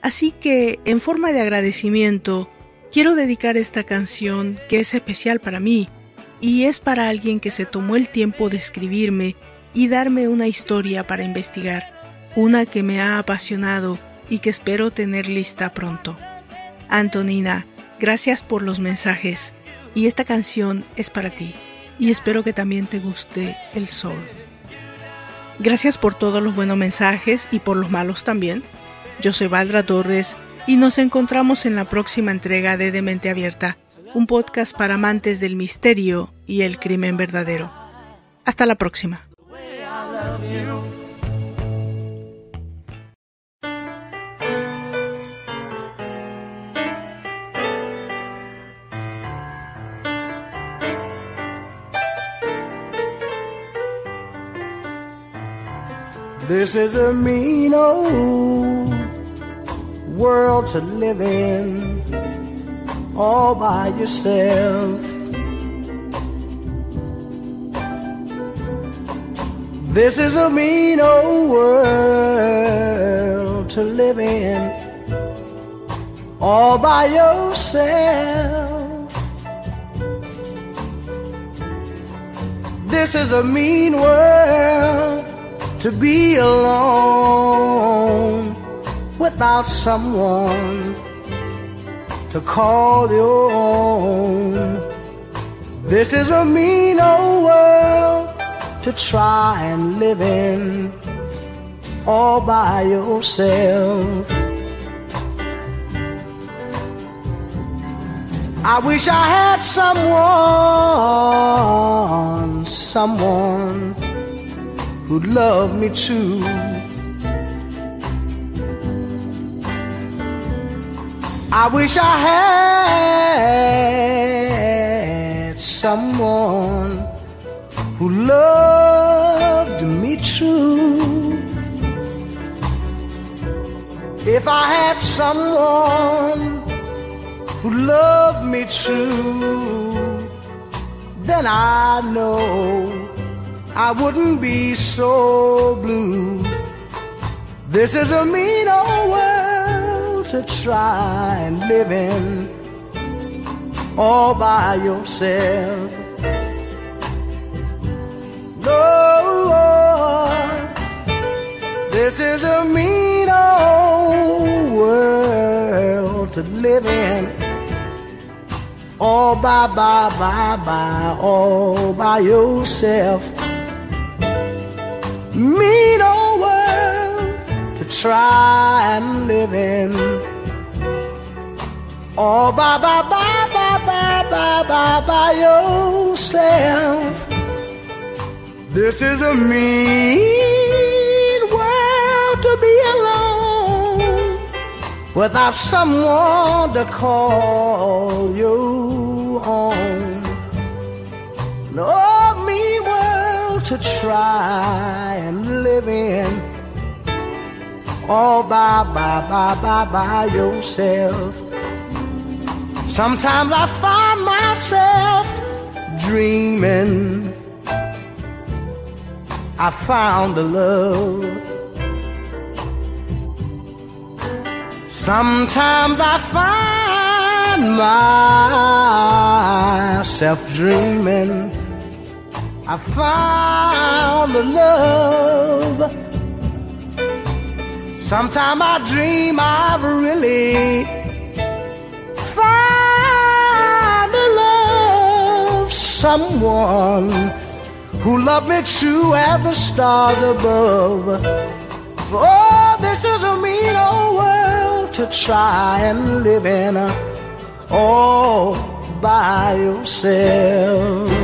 Así que, en forma de agradecimiento, quiero dedicar esta canción que es especial para mí y es para alguien que se tomó el tiempo de escribirme y darme una historia para investigar, una que me ha apasionado y que espero tener lista pronto. Antonina, gracias por los mensajes y esta canción es para ti y espero que también te guste el sol. Gracias por todos los buenos mensajes y por los malos también. Yo soy Valdra Torres y nos encontramos en la próxima entrega de Demente Abierta un podcast para amantes del misterio y el crimen verdadero. Hasta la próxima. World to live in. All by yourself. This is a mean old world to live in all by yourself. This is a mean world to be alone without someone to call your own. This is a mean old world to try and live in all by yourself. I wish I had someone, someone who'd love me too. I wish I had someone who loved me true. If I had someone who loved me true, then I know I wouldn't be so blue. This is a mean old world to try and live in all by yourself. No, this is a mean old world to live in all by, by, by, by, all by yourself. Mean old to try and live in. Oh, All by, by, by, by, by, by, by, by yourself. This is a mean world to be alone without someone to call you home. No mean world to try and live in all by, by, by, by, by yourself. Sometimes I find myself dreaming I found a love. Sometimes I find myself dreaming I found a love. Sometimes I dream I've really found a love, someone who loved me true as the stars above. Oh, this is a mean old world to try and live in all by yourself.